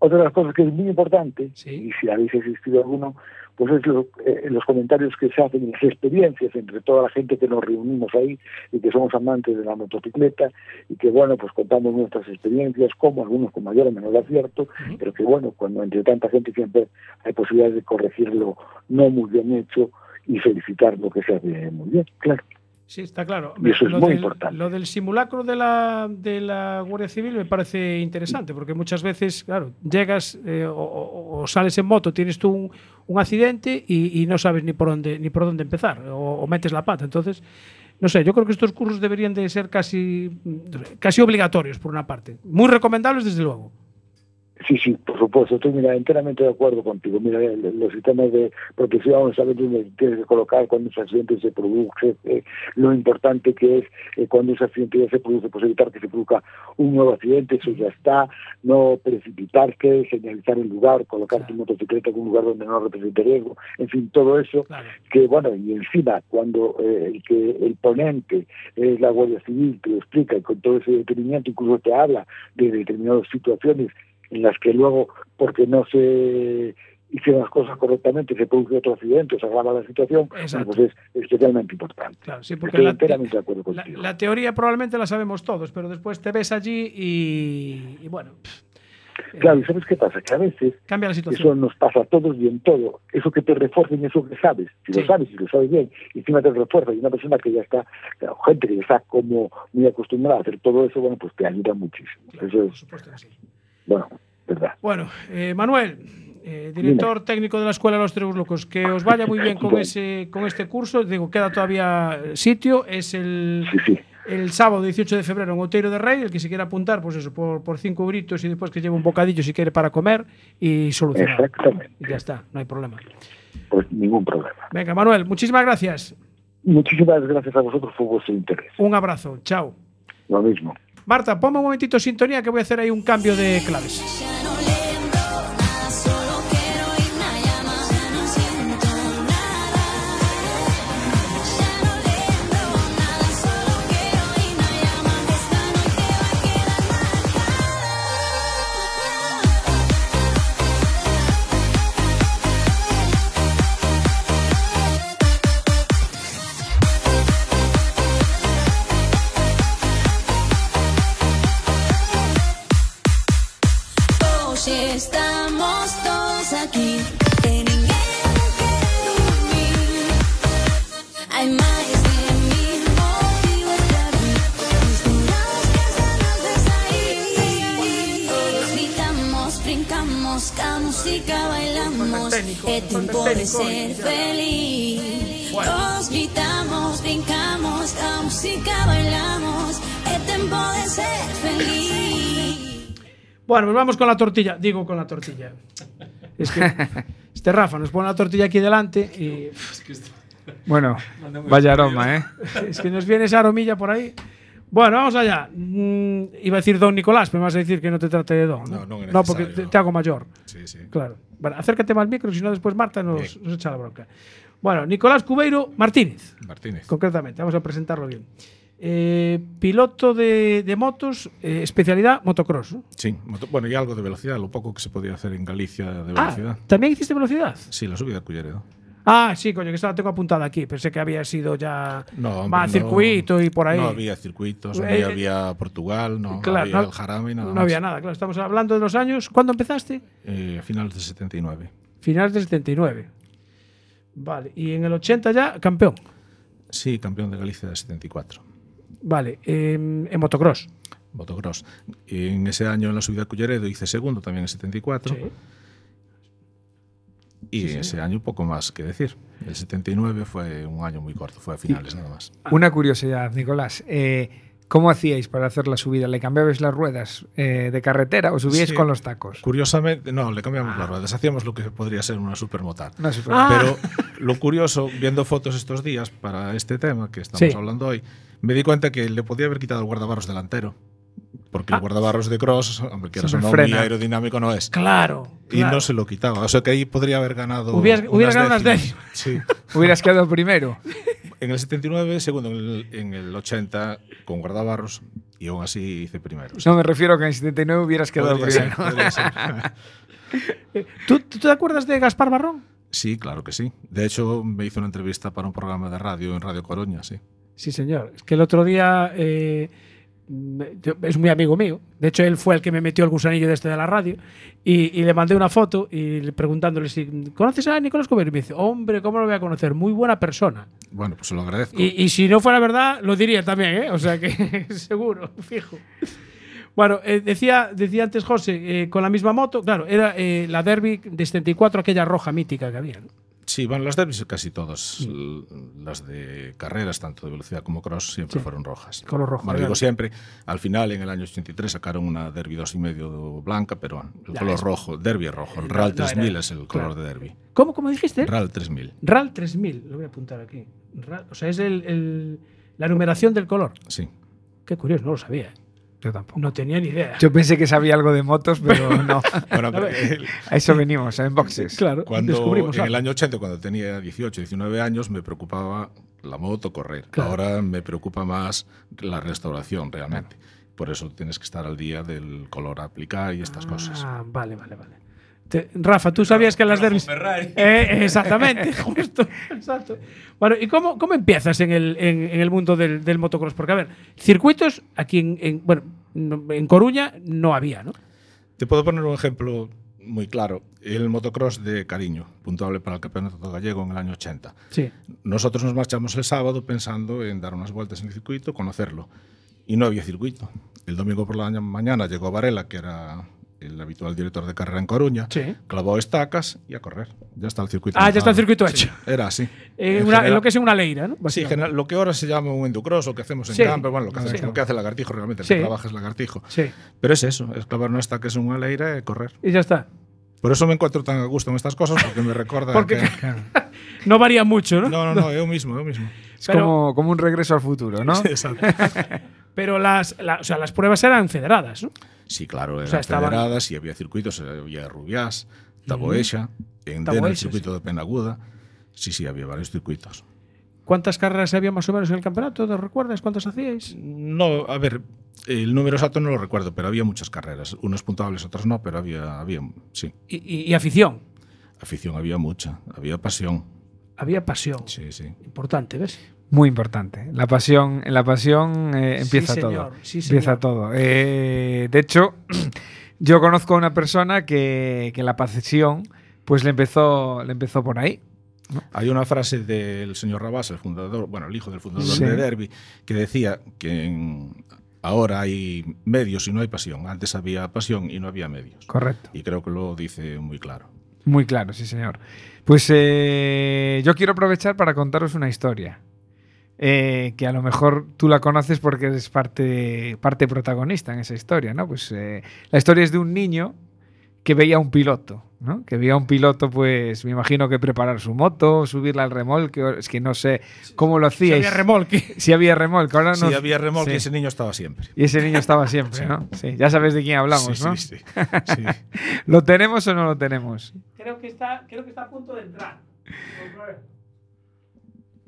otra de las cosas que es muy importante, y si habéis existido alguno, pues es lo- eh, los comentarios que se hacen, las experiencias entre toda la gente que nos reunimos ahí y que somos amantes de la motocicleta y que, bueno, pues contamos nuestras experiencias, como algunos con mayor o menor acierto, pero que, bueno, cuando entre tanta gente siempre hay posibilidades de corregirlo no muy bien hecho y felicitar lo que se hace muy bien, claro. Sí, está claro. Y eso es lo muy del, importante. Lo del simulacro de la, de la Guardia Civil me parece interesante, porque muchas veces, claro, llegas eh, o, sales en moto, tienes tú un, un accidente y, y no sabes ni por dónde ni por dónde empezar, o, o metes la pata. Entonces, no sé, yo creo que estos cursos deberían de ser casi, casi obligatorios, por una parte. Muy recomendables, desde luego. Sí, sí, por supuesto, estoy mira, enteramente de acuerdo contigo. Mira, el- los sistemas de protección, sabes dónde tienes que colocar cuando ese accidente se produce, eh, lo importante que es eh, cuando ese accidente ya se produce, pues evitar que se produzca un nuevo accidente, eso ya está, no precipitarse, señalizar el lugar, colocar tu motocicleta en un lugar donde no represente riesgo, en fin, todo eso que bueno, y encima cuando eh, el que el ponente es la Guardia Civil te lo explica y con todo ese detenimiento incluso te habla de determinadas situaciones en las que luego, porque no se hicieron las cosas correctamente, se produce otro accidente, o se agrava la situación, bueno, pues es especialmente importante. Claro, sí, porque Estoy la, enteramente de acuerdo la- contigo. la teoría probablemente la sabemos todos, pero después te ves allí y, y bueno, pff, Claro, ¿y sabes qué pasa? Que a veces cambia la situación. eso nos pasa a todos y en todo. Eso que te refuercen eso que sabes. Si Sí. lo sabes, si lo sabes bien, y encima te refuerza. Y una persona que ya está, claro, gente que ya está como muy acostumbrada a hacer todo eso, bueno, pues te ayuda muchísimo. Eso es, bueno, verdad. Bueno, eh, Manuel, eh, director técnico de la Escuela de los Tres Locos, que os vaya muy bien con <laughs> Bueno. ese con este curso. Digo, queda todavía sitio. Es el, Sí, sí. el sábado 18 de febrero en Outeiro de Rey. El que se quiera apuntar, pues eso, por, por cinco gritos y después que lleve un bocadillo si quiere para comer y solucionar. Exactamente. Y ya está, no hay problema. Pues ningún problema. Venga, Manuel, muchísimas gracias. Muchísimas gracias a vosotros por vuestro interés. Un abrazo. Chao. Lo mismo. Marta, ponme un momentito sintonía que voy a hacer ahí un cambio de claves. Estamos todos aquí E ninguén quere dormir. Hai máis de mil motivos para rir Misturados que ganas de Todos gritamos, brincamos, ca música bailamos. É tempo de ser feliz Todos gritamos, brincamos, ca música bailamos. É tempo de ser feliz Bueno, pues vamos con la tortilla. Digo con la tortilla. Es que <laughs> este Rafa nos pone la tortilla aquí delante y <laughs> Bueno, <laughs> vaya aroma, ¿eh? es que nos viene esa aromilla por ahí. Bueno, vamos allá. Mm, iba a decir don Nicolás, pero me vas a decir que no te trate de don. No, no es No, porque te, te hago mayor. Sí, sí. Claro. Bueno, acércate más al micro, si no después Marta nos, nos echa la bronca. Bueno, Nicolás Cubeiro Martínez, Martínez. concretamente, vamos a presentarlo bien. Eh, piloto de, de motos, eh, especialidad motocross. ¿no? Sí, moto- bueno, y algo de velocidad, lo poco que se podía hacer en Galicia de Ah, velocidad. ¿también hiciste velocidad? Sí, la subida a Culleredo. Ah, sí, coño, que esta la tengo apuntada aquí. Pensé que había sido ya No, hombre, más no- circuito y por ahí. No había circuitos, no Eh, había Portugal, no Claro, había no- el Jarama y nada No más. había nada, claro. Estamos hablando de los años. ¿Cuándo empezaste? Eh, a finales de 79. Finales del 79. Vale, y en el 80 ya, campeón. Sí, campeón de Galicia de 74. Vale, em, en motocross. Motocross. En ese año en la subida a Culleredo hice segundo también en 74. Sí. Y Sí, sí. ese año poco más que decir. El 79 fue un año muy corto, fue a finales nada más. Una curiosidad, Nicolás. eh, ¿Cómo hacíais para hacer la subida? ¿Le cambiabais las ruedas eh, de carretera o subíais Sí. con los tacos? Curiosamente, no, le cambiamos las ruedas. Hacíamos lo que podría ser una supermotard. Una super- Ah. Pero lo curioso, viendo fotos estos días para este tema que estamos Sí. hablando hoy, me di cuenta que le podía haber quitado el guardabarros delantero. Porque Ah. el guardabarros de cross, hombre, que era muy aerodinámico no es. Claro. Y claro. no se lo quitaba. O sea que ahí podría haber ganado. Hubieras- hubiera ganado unas décimas. Sí. <laughs> Hubieras quedado primero. <laughs> En el 79, segundo en el, en el 80 con guardabarros y aún así hice primero. No, me refiero que en 79 hubieras quedado primero. <laughs> ¿Tú, tú te acuerdas de Gaspar Barrón? Sí, claro que sí. De hecho, me hizo una entrevista para un programa de radio en Radio Coruña, sí. Sí, señor. Es que el otro día eh, es muy amigo mío. De hecho, él fue el que me metió el gusanillo de este de la radio. Y, y le mandé una foto y le- preguntándole si conoces a Nicolás Cover. Y me dice, hombre, ¿cómo lo voy a conocer? Muy buena persona. Bueno, pues se lo agradezco. Y, y si no fuera verdad, lo diría también, ¿eh? O sea que <laughs> seguro, fijo. Bueno, eh, decía, decía antes José, eh, con la misma moto, claro, era eh, la Derby de 74, aquella roja mítica que había. ¿no? Sí, bueno, las derbis casi todas, l- las de carreras, tanto de velocidad como cross, siempre Sí. fueron rojas. Color rojo, Bueno, digo siempre, al final en el año 83 sacaron una derby dos y medio blanca, pero el Ya, color es- rojo, derby es rojo, el No, RAL no, era- 3000 es el color claro. de derby. ¿Cómo, cómo dijiste? RAL 3000, RAL 3000, lo voy a apuntar aquí. RAL, o sea, es el, el- la numeración del color. sí. Qué curioso, no lo sabía. Yo tampoco. No tenía ni idea. Yo pensé que sabía algo de motos, pero <laughs> no. Bueno, pero, A eso venimos, en boxes. claro, cuando descubrimos en algo. el año 80, cuando tenía 18, 19 años, me preocupaba la moto, correr. Claro. Ahora me preocupa más la restauración realmente. Por eso tienes que estar al día del color a aplicar y estas cosas. Ah, vale, vale, vale. Te- Rafa, tú sabías que las derbis. <laughs> Eh, exactamente, <laughs> justo. Exacto. Bueno, ¿y cómo, cómo empiezas en el, en, en el mundo del, del motocross? Porque, a ver, circuitos aquí en, en- bueno, no- en Coruña no había, ¿no? Te puedo poner un ejemplo muy claro. El motocross de Cariño, puntuable para el campeonato gallego en el año 80. Sí. Nosotros nos marchamos el sábado pensando en dar unas vueltas en el circuito, conocerlo. Y no había circuito. El domingo por la mañana llegó Varela, que era el habitual director de carrera en Coruña, Sí. clavó estacas y a correr. Ya está el circuito. Ah, ya está el circuito Sí, hecho. era así. En una- general- lo que es una leira, ¿no? Sí, general- lo que ahora se llama un endurcross o que hacemos en Sí. camper, bueno, lo que, hace, lo que hace Lagartijo realmente, el Sí. que trabaja es Lagartijo. Sí. Pero es eso, es clavar una estaca en una leira y correr. Y ya está. Por eso me encuentro tan a gusto en estas cosas, porque me recuerda Porque que... <laughs> no varía mucho, ¿no? No, no, no, yo mismo, yo mismo. Es Pero- como, como un regreso al futuro, ¿no? <laughs> Sí, exacto. <laughs> Pero las, la- o sea, las pruebas eran federadas, ¿no? Sí, claro, eran sea, estaban- federadas y había circuitos, había Rubiás, Taboecha, en el circuito de Penaguda. Sí, sí, había varios circuitos. ¿Cuántas carreras había más o menos en el campeonato? ¿Te recuerdas cuántas hacíais? No, a ver, el número exacto no lo recuerdo, pero había muchas carreras. Unas puntuables, otras no, pero había, había sí. Y, y- y afición. Afición había mucha, había pasión. Había pasión. Sí, sí. Importante, ¿ves? Muy importante. La pasión, en la pasión eh, Sí, empieza señor, todo. sí, empieza señor. todo. Eh, de hecho, <clears throat> yo conozco a una persona que, que la pasión, pues le empezó, le empezó por ahí. Hay una frase del señor Rabas, el fundador, bueno, el hijo del fundador Sí. de Derby, que decía que en- ahora hay medios y no hay pasión. Antes había pasión y no había medios. Correcto. Y creo que lo dice muy claro. Muy claro, sí, señor. Pues eh, yo quiero aprovechar para contaros una historia. Eh, que a lo mejor tú la conoces porque eres parte, parte protagonista en esa historia, ¿no? Pues eh, la historia es de un niño que veía a un piloto, ¿no? Que veía a un piloto, pues me imagino que preparar su moto, subirla al remolque, es que no sé cómo lo Si hacíais. había remolque. <laughs> Si había remolque, ahora Si no. había remolque, sí. ese niño estaba siempre. Y ese niño estaba siempre, ¿no? Sí, ya sabes de quién hablamos, Sí, ¿no? sí, sí. <laughs> Sí. ¿Lo tenemos o no lo tenemos? Creo que está, creo que está a punto de entrar.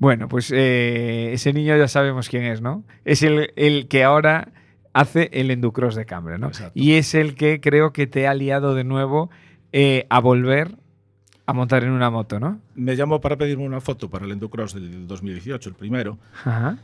Bueno, pues eh, ese niño ya sabemos quién es, ¿no? Es el, el que ahora hace el Enducross de Cambre, ¿no? Exacto. Y es el que creo que te ha liado de nuevo eh, a volver a montar en una moto, ¿no? Me llamó para pedirme una foto para el Endurcross del 2018, el primero. Ajá.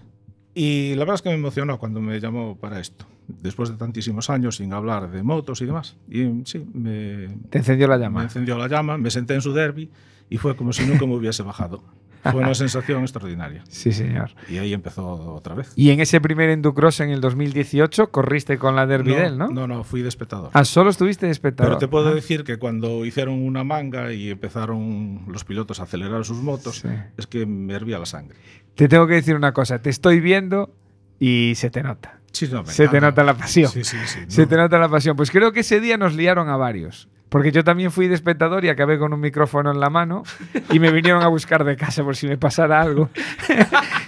Y la verdad es que me emocionó cuando me llamó para esto. Después de tantísimos años sin hablar de motos y demás. Y sí, me, Te encendió la me llama. encendió la llama, me senté en su derby y fue como si nunca me hubiese bajado. Fue una sensación extraordinaria. <laughs> Sí, señor. Y ahí empezó otra vez. Y en ese primer Enducross en el 2018 corriste con la Derby Del, ¿no? No, no, fui de espectador. Ah, solo estuviste de espectador. Pero te puedo Ah, decir que cuando hicieron una manga y empezaron los pilotos a acelerar sus motos, Sí. es que me hervía la sangre. Te tengo que decir una cosa. Te estoy viendo y se te nota. Sí, no, Se te nota la pasión. Sí, sí. Se no. te nota la pasión. Pues creo que ese día nos liaron a varios. Porque yo también fui de espectador y acabé con un micrófono en la mano y me vinieron a buscar de casa por si me pasara algo.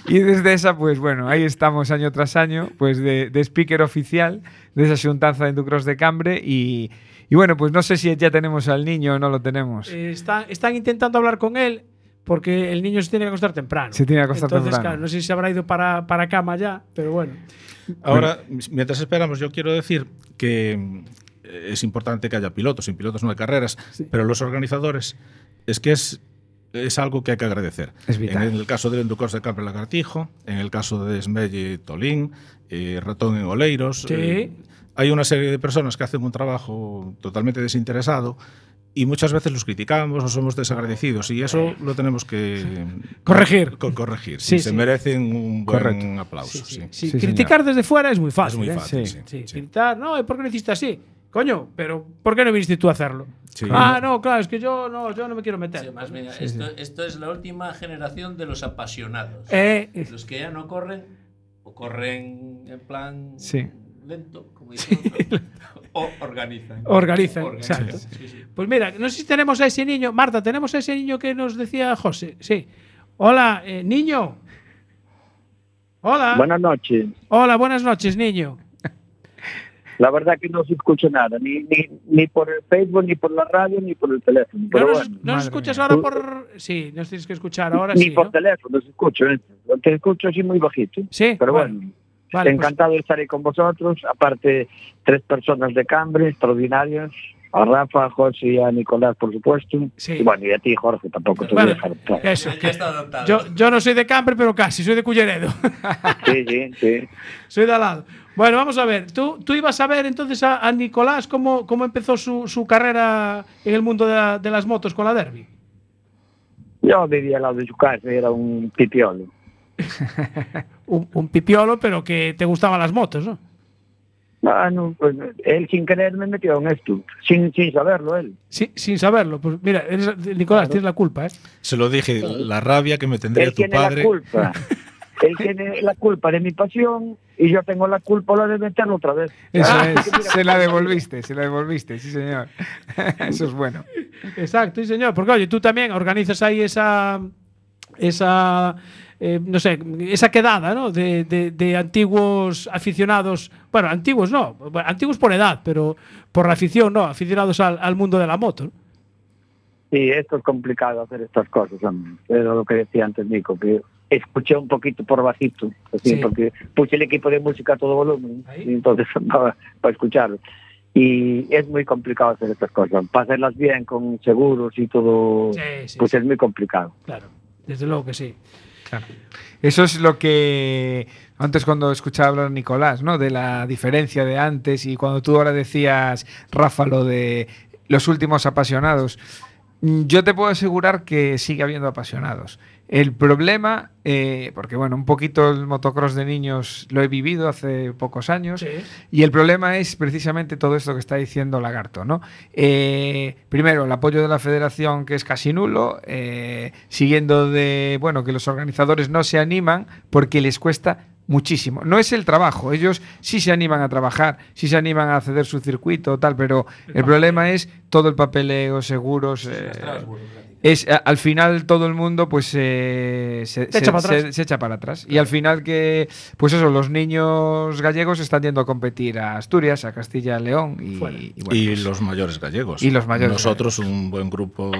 y desde esa, pues bueno, ahí estamos año tras año, pues de, de speaker oficial de esa juntanza de Ducros de Cambre. Y, y bueno, pues no sé si ya tenemos al niño o no lo tenemos. Eh, están, están intentando hablar con él porque el niño se tiene que acostar temprano. Se tiene que acostar Entonces, temprano. claro, no sé si se habrá ido para, para cama ya, pero bueno. Ahora, mientras esperamos, yo quiero decir que es importante que haya pilotos. Sin pilotos no hay carreras. Pero los organizadores, es que es es algo que hay que agradecer. Es vital. En el caso del Enducors de Campo Lagartijo, en el caso de Esmelle Tolín, eh, Ratón en Oleiros. Sí. eh, hay una serie de personas que hacen un trabajo totalmente desinteresado y muchas veces los criticamos o somos desagradecidos y eso lo tenemos que <laughs> Corregir. co- corregir. Sí, Sí, se sí. merecen un buen Correcto. aplauso. Sí, sí. sí. Sí, criticar desde fuera es muy fácil. Es muy ¿eh? fácil, Sí. sí, Sí, sí. criticar, no, ¿por qué lo hiciste así? Coño, pero ¿por qué no viniste tú a hacerlo? Sí. Ah, no, claro, es que yo no, yo no me quiero meter. Sí, más esto, esto es la última generación de los apasionados. Eh, Los que ya no corren, o corren en plan Sí. lento, como dice otro, o organizan. Organizan, Organizan, exacto. sí, sí. Pues mira, no sé si tenemos a ese niño. Marta, tenemos a ese niño que nos decía José. Sí. Hola, eh, niño. Hola. Buenas noches. Hola, buenas noches, niño. La verdad que no se escucha nada, ni, ni, ni por el Facebook, ni por la radio, ni por el teléfono. ¿No Pero nos, bueno, no nos escuchas mía. ahora por...? Sí, nos tienes que escuchar ahora ni sí, por ¿no? teléfono se escucha. ¿eh? Te escucho así muy bajito. Sí, Pero bueno. bueno, Vale, pues, encantado de estar ahí con vosotros. Aparte, tres personas de Cambre extraordinarias. A Rafa, a José y a Nicolás, por supuesto. Sí. Y bueno, y a ti, Jorge, tampoco te voy a dejar. eso. Ya está adoptado. Yo, yo no soy de Cambre, pero casi, soy de Culleredo. Sí, sí, sí. <laughs> soy de al lado. Bueno, vamos a ver. Tú, tú ibas a ver entonces a, a Nicolás cómo, cómo empezó su, su carrera en el mundo de, la- de las motos con la Derby. Yo vivía al lado de su casa, era un pipiolo. <laughs> Un, un pipiolo, pero que te gustaban las motos, ¿no? Bueno, pues él sin querer me metió en esto, sin, sin saberlo él. Sí, sin saberlo. Pues mira, eres- Nicolás, tienes la culpa, ¿eh? Se lo dije, la rabia que me tendría Él tu tiene padre. la culpa. <laughs> él tiene la culpa de mi pasión y yo tengo la culpa la de meterlo otra vez. <laughs> Eso Ah, es, mira, se la devolviste, se la devolviste, sí señor. <laughs> Eso es bueno. Exacto, sí, señor. Porque, oye, tú también organizas ahí esa. esa eh, no sé, esa quedada, ¿no? De, de- de antiguos aficionados. Bueno, antiguos no, bueno, antiguos por edad, pero por la afición, ¿no? Aficionados al, al mundo de la moto. ¿no? Sí, esto es complicado hacer estas cosas, hombre. Pero lo que decía antes Nico, que escuché un poquito por bajito, así, Sí. porque puse el equipo de música a todo volumen, y entonces <laughs> para, para escucharlo. Y es muy complicado hacer estas cosas. Para hacerlas bien, con seguros y todo, Sí, sí, pues sí. es muy complicado. Claro, desde luego que sí. Eso es lo que antes cuando escuchaba hablar a Nicolás, ¿no? De la diferencia de antes y cuando tú ahora decías, Rafa, lo de los últimos apasionados. Mm, Yo te puedo asegurar que sigue habiendo apasionados. El problema, eh, porque bueno, un poquito el motocross de niños lo he vivido hace pocos años, Sí. y el problema es precisamente todo esto que está diciendo Lagarto, ¿no? Eh, primero, el apoyo de la federación que es casi nulo, eh, siguiendo de, bueno, que los organizadores no se animan porque les cuesta muchísimo. No es el trabajo, ellos sí se animan a trabajar, sí se animan a ceder su circuito, tal, pero el problema es todo el papeleo, seguros. eh, es a- al final todo el mundo pues eh, se, Se echa para se- atrás. se echa para atrás y al final que pues eso los niños gallegos están yendo a competir a Asturias a Castilla León y, Fuera. y bueno, y pues, los mayores gallegos. Y los mayores Nosotros, un buen grupo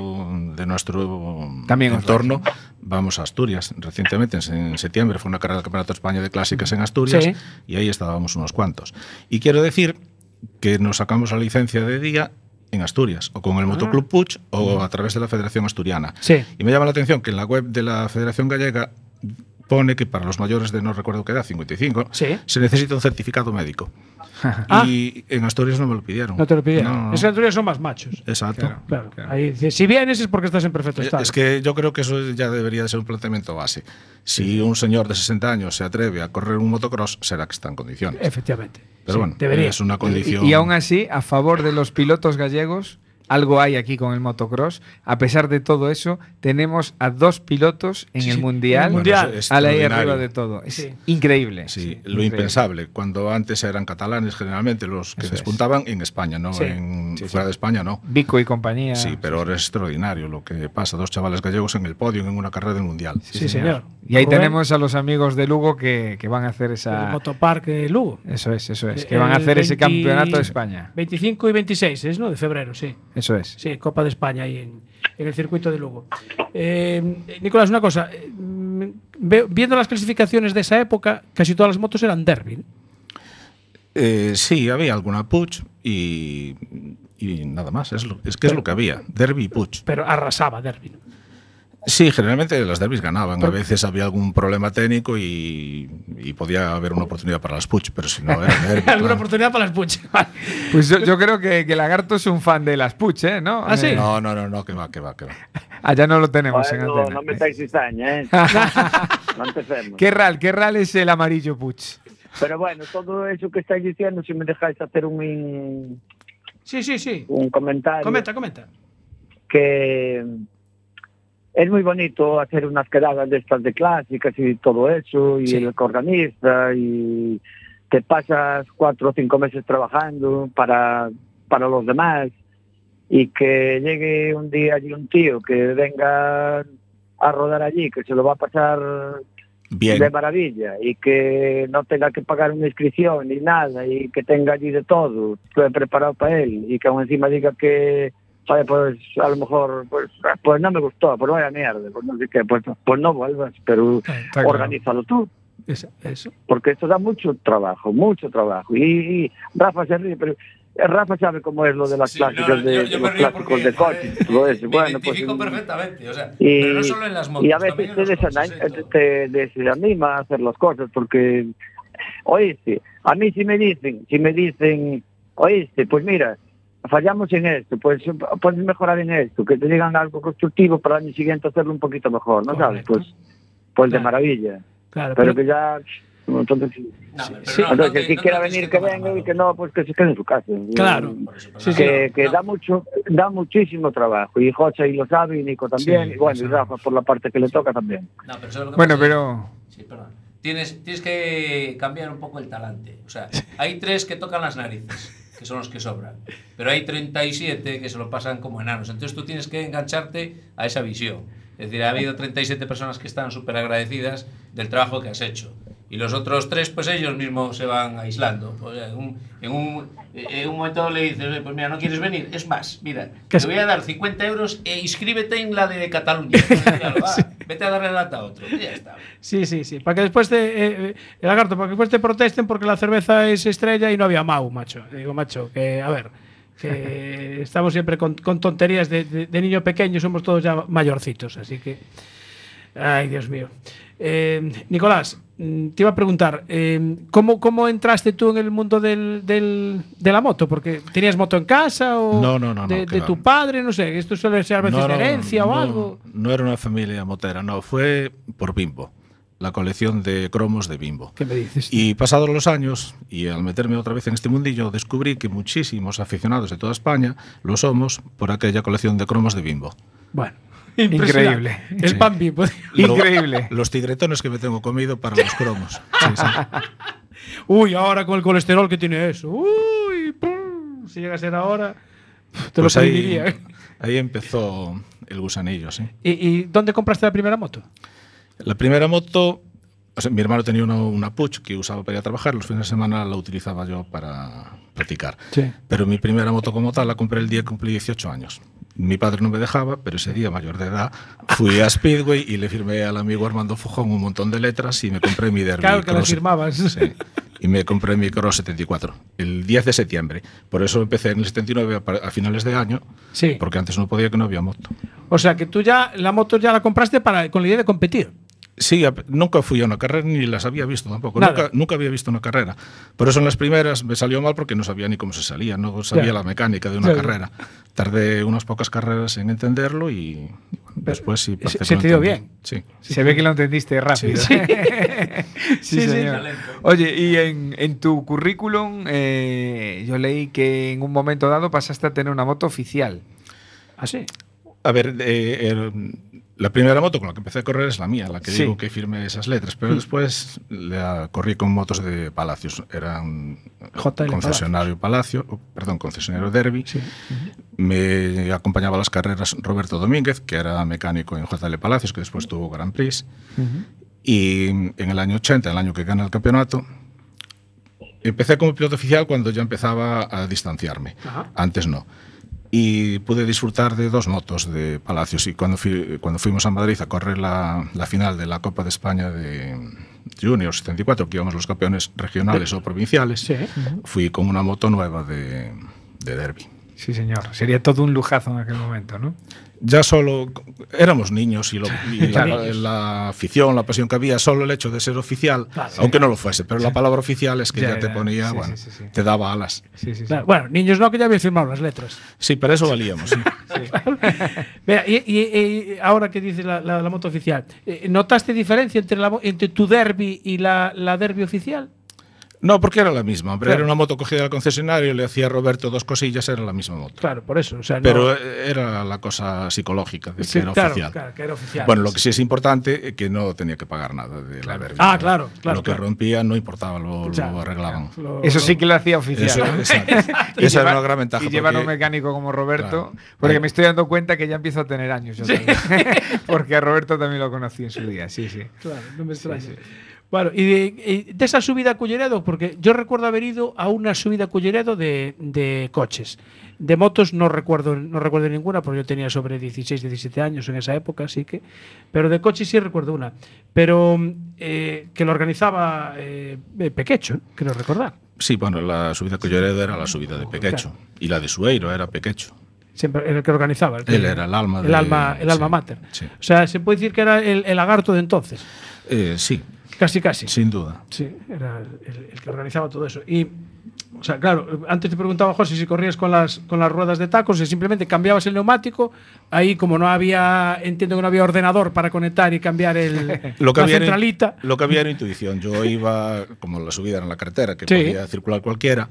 de nuestro También entorno, vamos a Asturias. Recientemente, en, en septiembre, fue una carrera del Campeonato de España de Clásicas en Asturias Sí. y ahí estábamos unos cuantos. Y quiero decir que nos sacamos la licencia de día en Asturias, o con el Motoclub Puig, o a través de la Federación Asturiana. Sí. Y me llama la atención que en la web de la Federación Gallega pone que para los mayores de no recuerdo qué edad, 55, Sí. se necesita un certificado médico. <laughs> Ah. Y en Asturias no me lo pidieron. No te lo pidieron. No, no. Es que en Asturias son más machos. Exacto. Claro. Claro. Claro. Ahí dice, si vienes es porque estás en perfecto Eh, estado. Es que yo creo que eso ya debería de ser un planteamiento base. Si un señor de 60 años se atreve a correr un motocross, será que está en condiciones. Efectivamente. Pero Sí, bueno, debería. es una condición. y, y aún así a favor de los pilotos gallegos algo hay aquí con el motocross a pesar de todo eso tenemos a dos pilotos en Sí, el mundial, el Mundial. es a la ahí extraordinario. arriba de todo es Sí. increíble Sí, sí, lo increíble. impensable. Cuando antes eran catalanes, generalmente los que Eso es. despuntaban en España, no Sí. en, Sí, sí. fuera de España, no. Vico y compañía Sí, pero ahora es extraordinario lo que pasa. Dos chavales gallegos en el podio en una carrera del mundial. Sí, señor. y ahí Rubén, tenemos a los amigos de Lugo que, que van a hacer El esa Motopark de Lugo. eso es eso es que El van a hacer ese 20 campeonato de España 25 y 26 es, ¿no? De febrero, sí. Eso es Sí, Copa de España ahí en, en el circuito de Lugo. Eh, Nicolás, una cosa. eh, viendo las clasificaciones de esa época, casi todas las motos eran derby. Eh, sí, había alguna Puch y, y nada más. Es, lo- es que es lo que había. Derby y Puch. Pero arrasaba derby. ¿no? Sí, generalmente las derbis ganaban. A veces había algún problema técnico y, y podía haber una oportunidad para las Puch, pero si no era. <laughs> Alguna claro. oportunidad para las. <laughs> Vale. Pues yo, yo creo que, que Lagarto es un fan de las Puch, ¿eh? ¿no? ¿Ah, sí? Eh, No, no, no, no, que va, que va, que va. <laughs> allá no lo tenemos en Bueno, antena. no metáis cizaña, ¿eh? no empecemos. ¿Qué ral? ¿Qué ral es el amarillo Puch? Pero bueno, todo eso que estáis diciendo, si me dejáis hacer un, in- Sí, sí, sí. un comentario, Comenta, comenta. que es muy bonito hacer unas quedadas de estas de clásicas y todo eso, y Sí. el que organiza, y te pasas cuatro o cinco meses trabajando para, para los demás, y que llegue un día allí un tío que venga a rodar allí, que se lo va a pasar Bien. de maravilla y que no tenga que pagar una inscripción ni nada y que tenga allí de todo todo preparado para él y que aún encima diga que "Vale, pues a lo mejor pues, pues no me gustó pues vaya mierda pues no sé qué pues, pues no vuelvas pero Está claro. organízalo tú Eso. eso. porque esto da mucho trabajo mucho trabajo y, y Rafa se ríe pero eh, Rafa sabe cómo es lo de las Sí, clásicas no, de, yo- de yo los clásicos de coches y todo eso me bueno pues perfectamente, o sea, y, pero no solo en las motos, y a veces en te. Todo. te desanima a hacer las cosas porque oíste a mí si me dicen si me dicen oíste pues mira fallamos en esto, pues podes mejorar en esto, que te digan algo constructivo para el año siguiente hacerlo un poquito mejor, ¿no Correcto. sabes? Pues, pues claro. de maravilla. Claro, pero, pero, que ya... Entonces, no, sí, No, entonces no, que no, quiera venir, que venga, y que no, pues que se quede en su casa. Claro. Sí, que, que da mucho, da muchísimo trabajo. Y José y lo sabe, y Nico también, y bueno, y Rafa por la parte que le toca también. no, Pero bueno, pero... Sí, perdón. Tienes, tienes que cambiar un poco el talante. O sea, hay tres que tocan las narices. Que son los que sobran. Pero hay 37 que se lo pasan como enanos. Entonces tú tienes que engancharte a esa visión. Es decir, ha habido 37 personas que están súper agradecidas del trabajo que has hecho. Y los otros tres, pues ellos mismos se van aislando. Sea, en, un, en, un, en un momento le dices, "Oye, pues mira, ¿no quieres venir? Es más, mira, te voy a dar 50 euros e inscríbete en la de Cataluña. <laughs> Míralo, va, Vete a darle lata a otro. Y ya está. sí, sí, sí. Para que después te. eh, eh, el lagarto, para que después te protesten porque la cerveza es estrella y no había Mau, macho. Digo, macho, que a ver. Que <laughs> estamos siempre con, con tonterías de, de- de niño pequeño, somos todos ya mayorcitos, así que. Ay, Dios mío. Eh, Nicolás, te iba a preguntar, eh, ¿cómo, ¿cómo entraste tú en el mundo del, del- de la moto? Porque tenías moto en casa o No, no, no, de, de tu padre, no sé, esto suele ser a veces herencia o algo. No era una familia motera, no, fue por Bimbo, la colección de cromos de Bimbo. ¿Qué me dices? Y pasados los años, y al meterme otra vez en este mundillo, descubrí que muchísimos aficionados de toda España lo somos por aquella colección de cromos de Bimbo. Bueno, Increíble. El Sí. <laughs> Lo- Increíble. Los tigretones que me tengo comido para los cromos. Sí, sí. <laughs> Uy, ahora con el colesterol que tiene eso. Uy, pum, si llega a ser ahora, te Pues lo ahí, pediría. ahí empezó el gusanillo, sí. ¿Y, y dónde compraste la primera moto? La primera moto, o sea, mi hermano tenía una, una Puch que usaba para ir a trabajar, los fines de semana la utilizaba yo para practicar. Sí. Pero mi primera moto como tal la compré el día que cumplí 18 años. Mi padre no me dejaba, pero ese día, mayor de edad, fui a Speedway y le firmé al amigo Armando Fujón un montón de letras y me compré mi Derby. Claro que las firmabas. Sí. Y me compré mi Cross 74 el 10 de septiembre. Por eso empecé en el 79 a, pa- a finales de año, Sí. porque antes no podía que no había moto. O sea, que tú ya la moto ya la compraste para, con la idea de competir. Sí, nunca fui a una carrera ni las había visto tampoco. Nunca, nunca había visto una carrera. Por eso en las primeras me salió mal porque no sabía ni cómo se salía, no sabía Ya. la mecánica de una carrera. Tardé unas pocas carreras en entenderlo y después sí. se- se te dio bien. Sí. Se ve que lo entendiste rápido. Sí. <laughs> Sí, Sí, sí. señor. Oye, y en, en tu currículum eh, yo leí que en un momento dado pasaste a tener una moto oficial. Así. A ver, eh, el- la primera moto con la que empecé a correr es la mía, la que Sí. digo que firme esas letras, pero después la corrí con motos de Palacios. Eran JL concesionario Palacio, oh, perdón, concesionario Derby. Me acompañaba a las carreras Roberto Domínguez, que era mecánico en JL Palacios, que después tuvo Grand Prix. Y en el año 80, el año que gana el campeonato, empecé como piloto oficial cuando ya empezaba a distanciarme. Ajá. Antes no. Y pude disfrutar de dos motos de Palacios. Y cuando, fui- cuando fuimos a Madrid a correr la, la final de la Copa de España de Junior 74, que íbamos los campeones regionales o provinciales, Sí. fui con una moto nueva de, de Derby. Sí, señor. Sería todo un lujazo en aquel momento, ¿no? Ya solo éramos niños y, lo- <laughs> y la, Claro. la afición, la pasión que había, solo el hecho de ser oficial, Claro. aunque no lo fuese, pero la palabra oficial es que Ya, ya, te ponía, Sí, bueno, sí, sí, sí. te daba alas. Sí, sí, sí. Claro, Bueno, niños no, que ya habéis firmado las letras. Sí, para eso valíamos. sí. <laughs> Mira, <laughs> y, y- y ahora que dices la, la- la moto oficial, eh, ¿notaste diferencia entre, la, mo- entre tu derby y la, la derby oficial? No, porque era la misma. Hombre, Claro. Era una moto cogida del concesionario, le hacía a Roberto dos cosillas, era la misma moto. Claro, por eso. O sea, no- Pero eh, era la cosa psicológica de que era claro, oficial. claro, que era oficial. Bueno, lo que sí es importante es que no tenía que pagar nada de la derbi. Ah, claro, claro, Lo que claro. rompía no importaba, lo, arreglaban. lo- Eso sí que lo hacía oficial. Eso. <laughs> Y Esa era una gran ventaja. Y llevar un porque- mecánico como Roberto, Claro. porque me estoy dando cuenta que ya empiezo a tener años. yo también. <laughs> <laughs> porque a Roberto también lo conocí en su día, sí, sí. Claro, no me extraña. Bueno, y de, y de esa subida a Culleredo, porque yo recuerdo haber ido a una subida a Culleredo de, de coches. De motos no recuerdo, no recuerdo ninguna, porque yo tenía sobre 16, 17 años en esa época, así que. Pero de coches sí recuerdo una. Pero eh, que lo organizaba eh, eh, Pequecho, quiero recordar. Sí, bueno, la subida yo heredé era la subida de Pequecho. Y la de Sueiro era Pequecho. Siempre el que organizaba. el que- Él era el alma El de- alma, el alma mater. sí. O sea, se puede decir que era el, el lagarto de entonces. Eh, sí, Casi, casi. sin duda. Sí, era el, el que organizaba todo eso. Y, o sea, claro, antes te preguntaba José si corrías con las, con las ruedas de tacos, si simplemente cambiabas el neumático. Ahí, como no había, entiendo que no había ordenador para conectar y cambiar el, <laughs> Lo que, la había centralita. lo que había era intuición. Yo iba, como la subida era en la carretera, que Sí. podía circular cualquiera,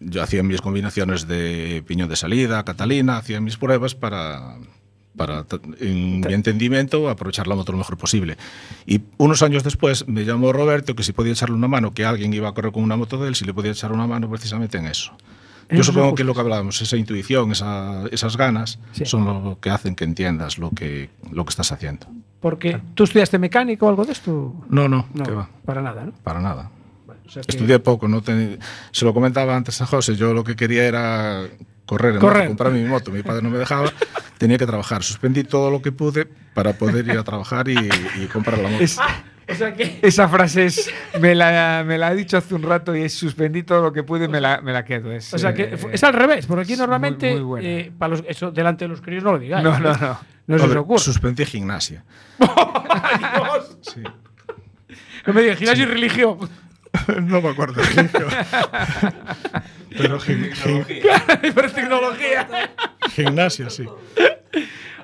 yo hacía mis combinaciones de piñón de salida, Catalina, hacía mis pruebas para, para en mi entendimiento, aprovechar la moto lo mejor posible. Y unos años después me llamó Roberto que si podía echarle una mano, que alguien iba a correr con una moto de él, si le podía echar una mano precisamente en eso. Yo esos supongo que lo que hablábamos, esa intuición, esa- esas ganas, Sí. son lo que hacen que entiendas lo que, lo que estás haciendo. Porque tú estudiaste mecánico o algo de esto. No, no, No, va. para nada, ¿no? Para nada. O sea que- Estudié poco, no te- se lo comentaba antes a José, yo lo que quería era correr, en Correr. moto, comprar mi moto, mi padre no me dejaba, tenía que trabajar, suspendí todo lo que pude para poder ir a trabajar y, y comprar la moto. Es- O sea que. esa frase es, me, la, me la ha dicho hace un rato y es suspendí todo lo que pude y me la, me la quedo. Es, O sea que eh, es al revés, porque aquí normalmente, muy- muy buena. eh, para los, eso delante de los críos no lo digáis. No, no, no. No se os ocurre. Suspendí gimnasia. Sí. No me digas, gimnasio y religión. <laughs> no me acuerdo. <laughs> Pero Hipertecnología. <laughs> gimnasia, sí.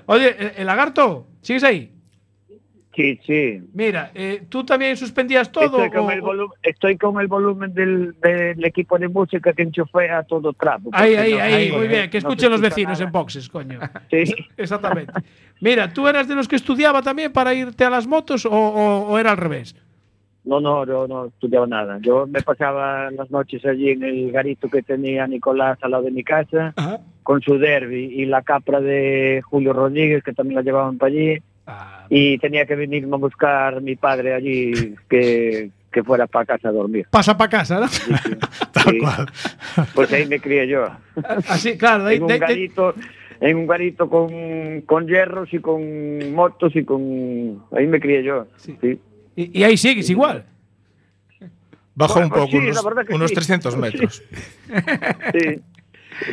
Oye, el, el lagarto, ¿sigues ahí? Sí, sí. Mira, eh, ¿tú también suspendías todo? Estoy con, o- el volu- estoy con el volumen del, del equipo de música que enchufé a todo trapo. Ahí, ahí, no- ahí, muy bien, que no escuchen los vecinos nada. en boxes, coño. Sí. <laughs> Exactamente. Mira, ¿tú eras de los que estudiaba también para irte a las motos o, o- o era al revés? No, no, yo no estudiaba nada. Yo me pasaba las noches allí en el garito que tenía Nicolás al lado de mi casa, con su derby y la capra de Julio Rodríguez, que también la llevaban para allí. Ah, Y tenía que venirme a buscar mi padre allí, que, que fuera para casa a dormir. Pasa para casa, ¿no? <laughs> Tal Sí. cual. Pues ahí me crié yo. Así, claro. ahí- en un garito, en un garito con, con hierros y con motos y con... Ahí me crié yo. Sí. sí. Y, y ahí sigues igual. Bajó Bueno, un pues poco, sí, unos, unos sí. 300 metros. <laughs> Sí.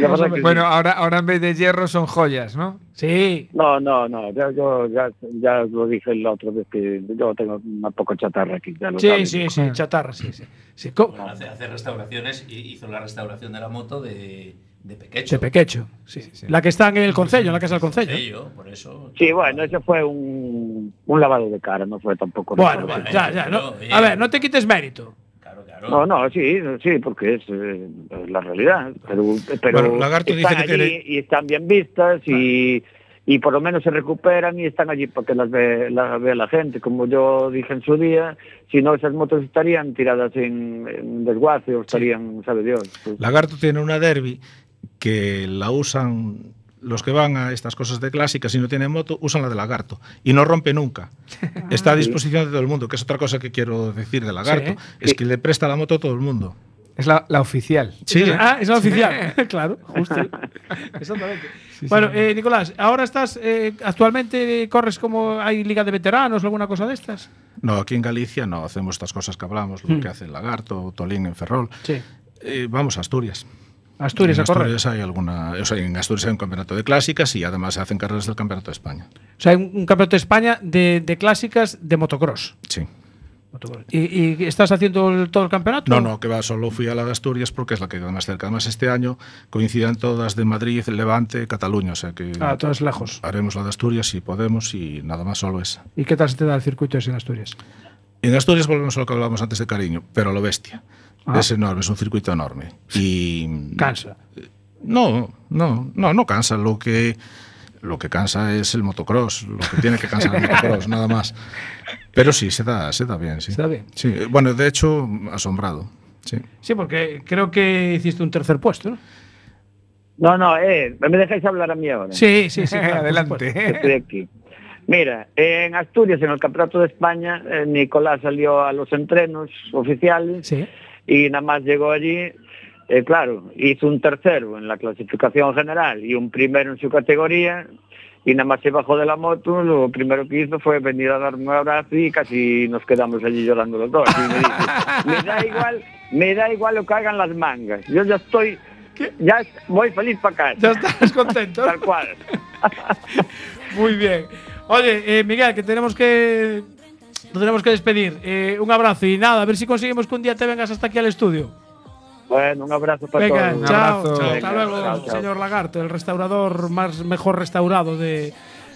La verdad que Bueno, sí. ahora, ahora en vez de hierro son joyas, ¿no? Sí. No, no, no, yo, yo ya, ya lo dije la otra vez que yo tengo un poco chatarra aquí. Ya lo Sí, sabes. sí, sí, chatarra, sí, sí. Sí, Hace, hace restauraciones y hizo la restauración de la moto de, de Pequecho. De pequecho, sí. La que está en el concello, en la casa del concello. Por eso. Sí, bueno, eso fue un, un lavado de cara, no fue tampoco... Bueno, ya, ya. No, Pero, a ver, no te quites mérito. Claro, claro. No, no, sí, sí, porque es eh, la realidad. Pero, pero Bueno, Lagarto dice están que allí tiene- y están bien vistas y, y por lo menos se recuperan y están allí para que las ve, las vea la gente. Como yo dije en su día, si no esas motos estarían tiradas en, en desguace o estarían, sabe Dios. pues, Lagarto tiene una derby que la usan los que van a estas cosas de clásicas y no tienen moto, usan la de Lagarto y no rompe nunca. <laughs> Está a disposición de todo el mundo, que es otra cosa que quiero decir de Lagarto, Sí. es que le presta la moto a todo el mundo. Es la, la oficial. Sí, Ah, es la oficial. <laughs> <laughs> claro, justo. Exactamente. bueno, eh, Nicolás, ahora estás, eh, actualmente corres como hay liga de veteranos o alguna cosa de estas. No, aquí en Galicia no hacemos estas cosas que hablamos, lo Hmm. que hace el Lagarto, Tolín en Ferrol. Sí. Eh, vamos a Asturias. Asturias en correr. Hay alguna, o sea, en Asturias hay un campeonato de clásicas y además se hacen carreras del campeonato de España. O sea, hay un, un campeonato de España de, de clásicas de motocross. Sí. ¿Y, y estás haciendo el- todo el campeonato? No, no, que va, solo fui a la de Asturias porque es la que queda más cerca. Además, este año coinciden todas de Madrid, Levante, Cataluña, o sea que Ah, todas lejos. haremos la de Asturias si podemos y nada más solo esa. ¿Y qué tal se te da el circuito ese en Asturias? En Asturias volvemos a lo que hablábamos antes de cariño, pero a lo bestia. Ah. Es enorme, es un circuito enorme. Y Cansa. No, no, no, no cansa. Lo que, lo que cansa es el motocross, lo que tiene que cansar el <laughs> motocross, nada más. Pero sí, se da, se da bien, sí. Se da bien. Sí, bueno, de hecho, asombrado. Sí. Sí, porque creo que hiciste un tercer puesto, ¿no? No, no, eh, me dejáis hablar a mí ahora. Sí, sí, sí. <laughs> claro, Adelante. <laughs> Estoy aquí. Mira, en Asturias, en el Campeonato de España, eh, Nicolás salió a los entrenos oficiales Sí. Y nada más llegó allí, eh, claro, hizo un tercero en la clasificación general y un primero en su categoría y nada más se bajó de la moto, lo primero que hizo fue venir a darme un abrazo y casi nos quedamos allí llorando los dos. Y me dice, me da igual, me da igual lo que hagan las mangas, yo ya estoy, ya voy feliz para casa. Ya estás contento. Tal cual. <laughs> Muy bien. Oye, eh, Miguel, que tenemos que. Nos tenemos que despedir. Eh, un abrazo y nada, a ver si conseguimos que un día te vengas hasta aquí al estudio. Bueno, un abrazo para Venga, todos. chao. abrazo. chao, Venga, hasta luego, chao, chao. señor Lagarto, el restaurador más mejor restaurado de,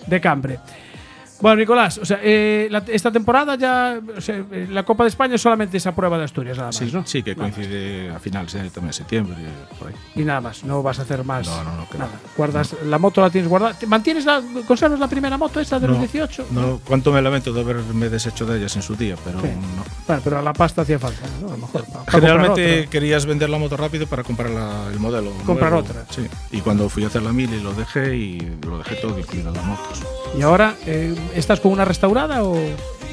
de Cambre. Bueno, Nicolás, o sea, eh, la- esta temporada ya, o sea, eh, la Copa de España es solamente esa prueba de Asturias, nada más, Sí, ¿no? sí, que Nada más. coincide a finales de también septiembre, por ahí. Y nada más, no vas a hacer más. No, no, no, que nada. va. Guardas, la moto la tienes guardada. ¿Te ¿Mantienes la, conservas la primera moto esa de los No, 18? No, cuánto me lamento de haberme deshecho de ellas en su día, pero Sí. no. Bueno, pero a la pasta hacía falta, ¿no? A lo mejor. pa- pa Generalmente querías vender la moto rápido para comprar la- el modelo. Comprar nuevo. otra. Sí. Y cuando fui a hacer la mili lo dejé y lo dejé todo, incluidas las motos. ¿Y ahora eh, estás con una restaurada o.?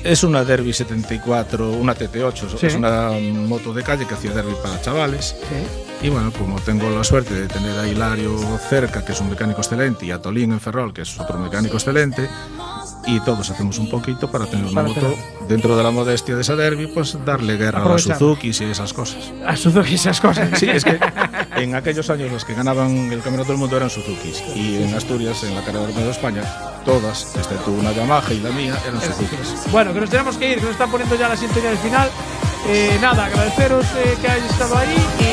Es una Derby 74, una TT8, Sí. es una moto de calle que hacía Derby para chavales. Sí. Y bueno, como tengo la suerte de tener a Hilario cerca, que es un mecánico excelente, y a Tolín en Ferrol, que es otro mecánico excelente, y todos hacemos un poquito para tener una Para moto tener. dentro de la modestia de esa Derby, pues darle guerra a las. Suzuki y esas cosas. A Suzuki esas cosas. Sí, es que en aquellos años los que ganaban el campeonato del mundo eran Suzuki y en Asturias, en la carrera del de España, todas, excepto una Yamaha y la mía, eran Suzuki. Bueno, que nos tenemos que ir, que nos están poniendo ya la sintonía del final. Eh, nada, agradeceros eh, que hayáis estado ahí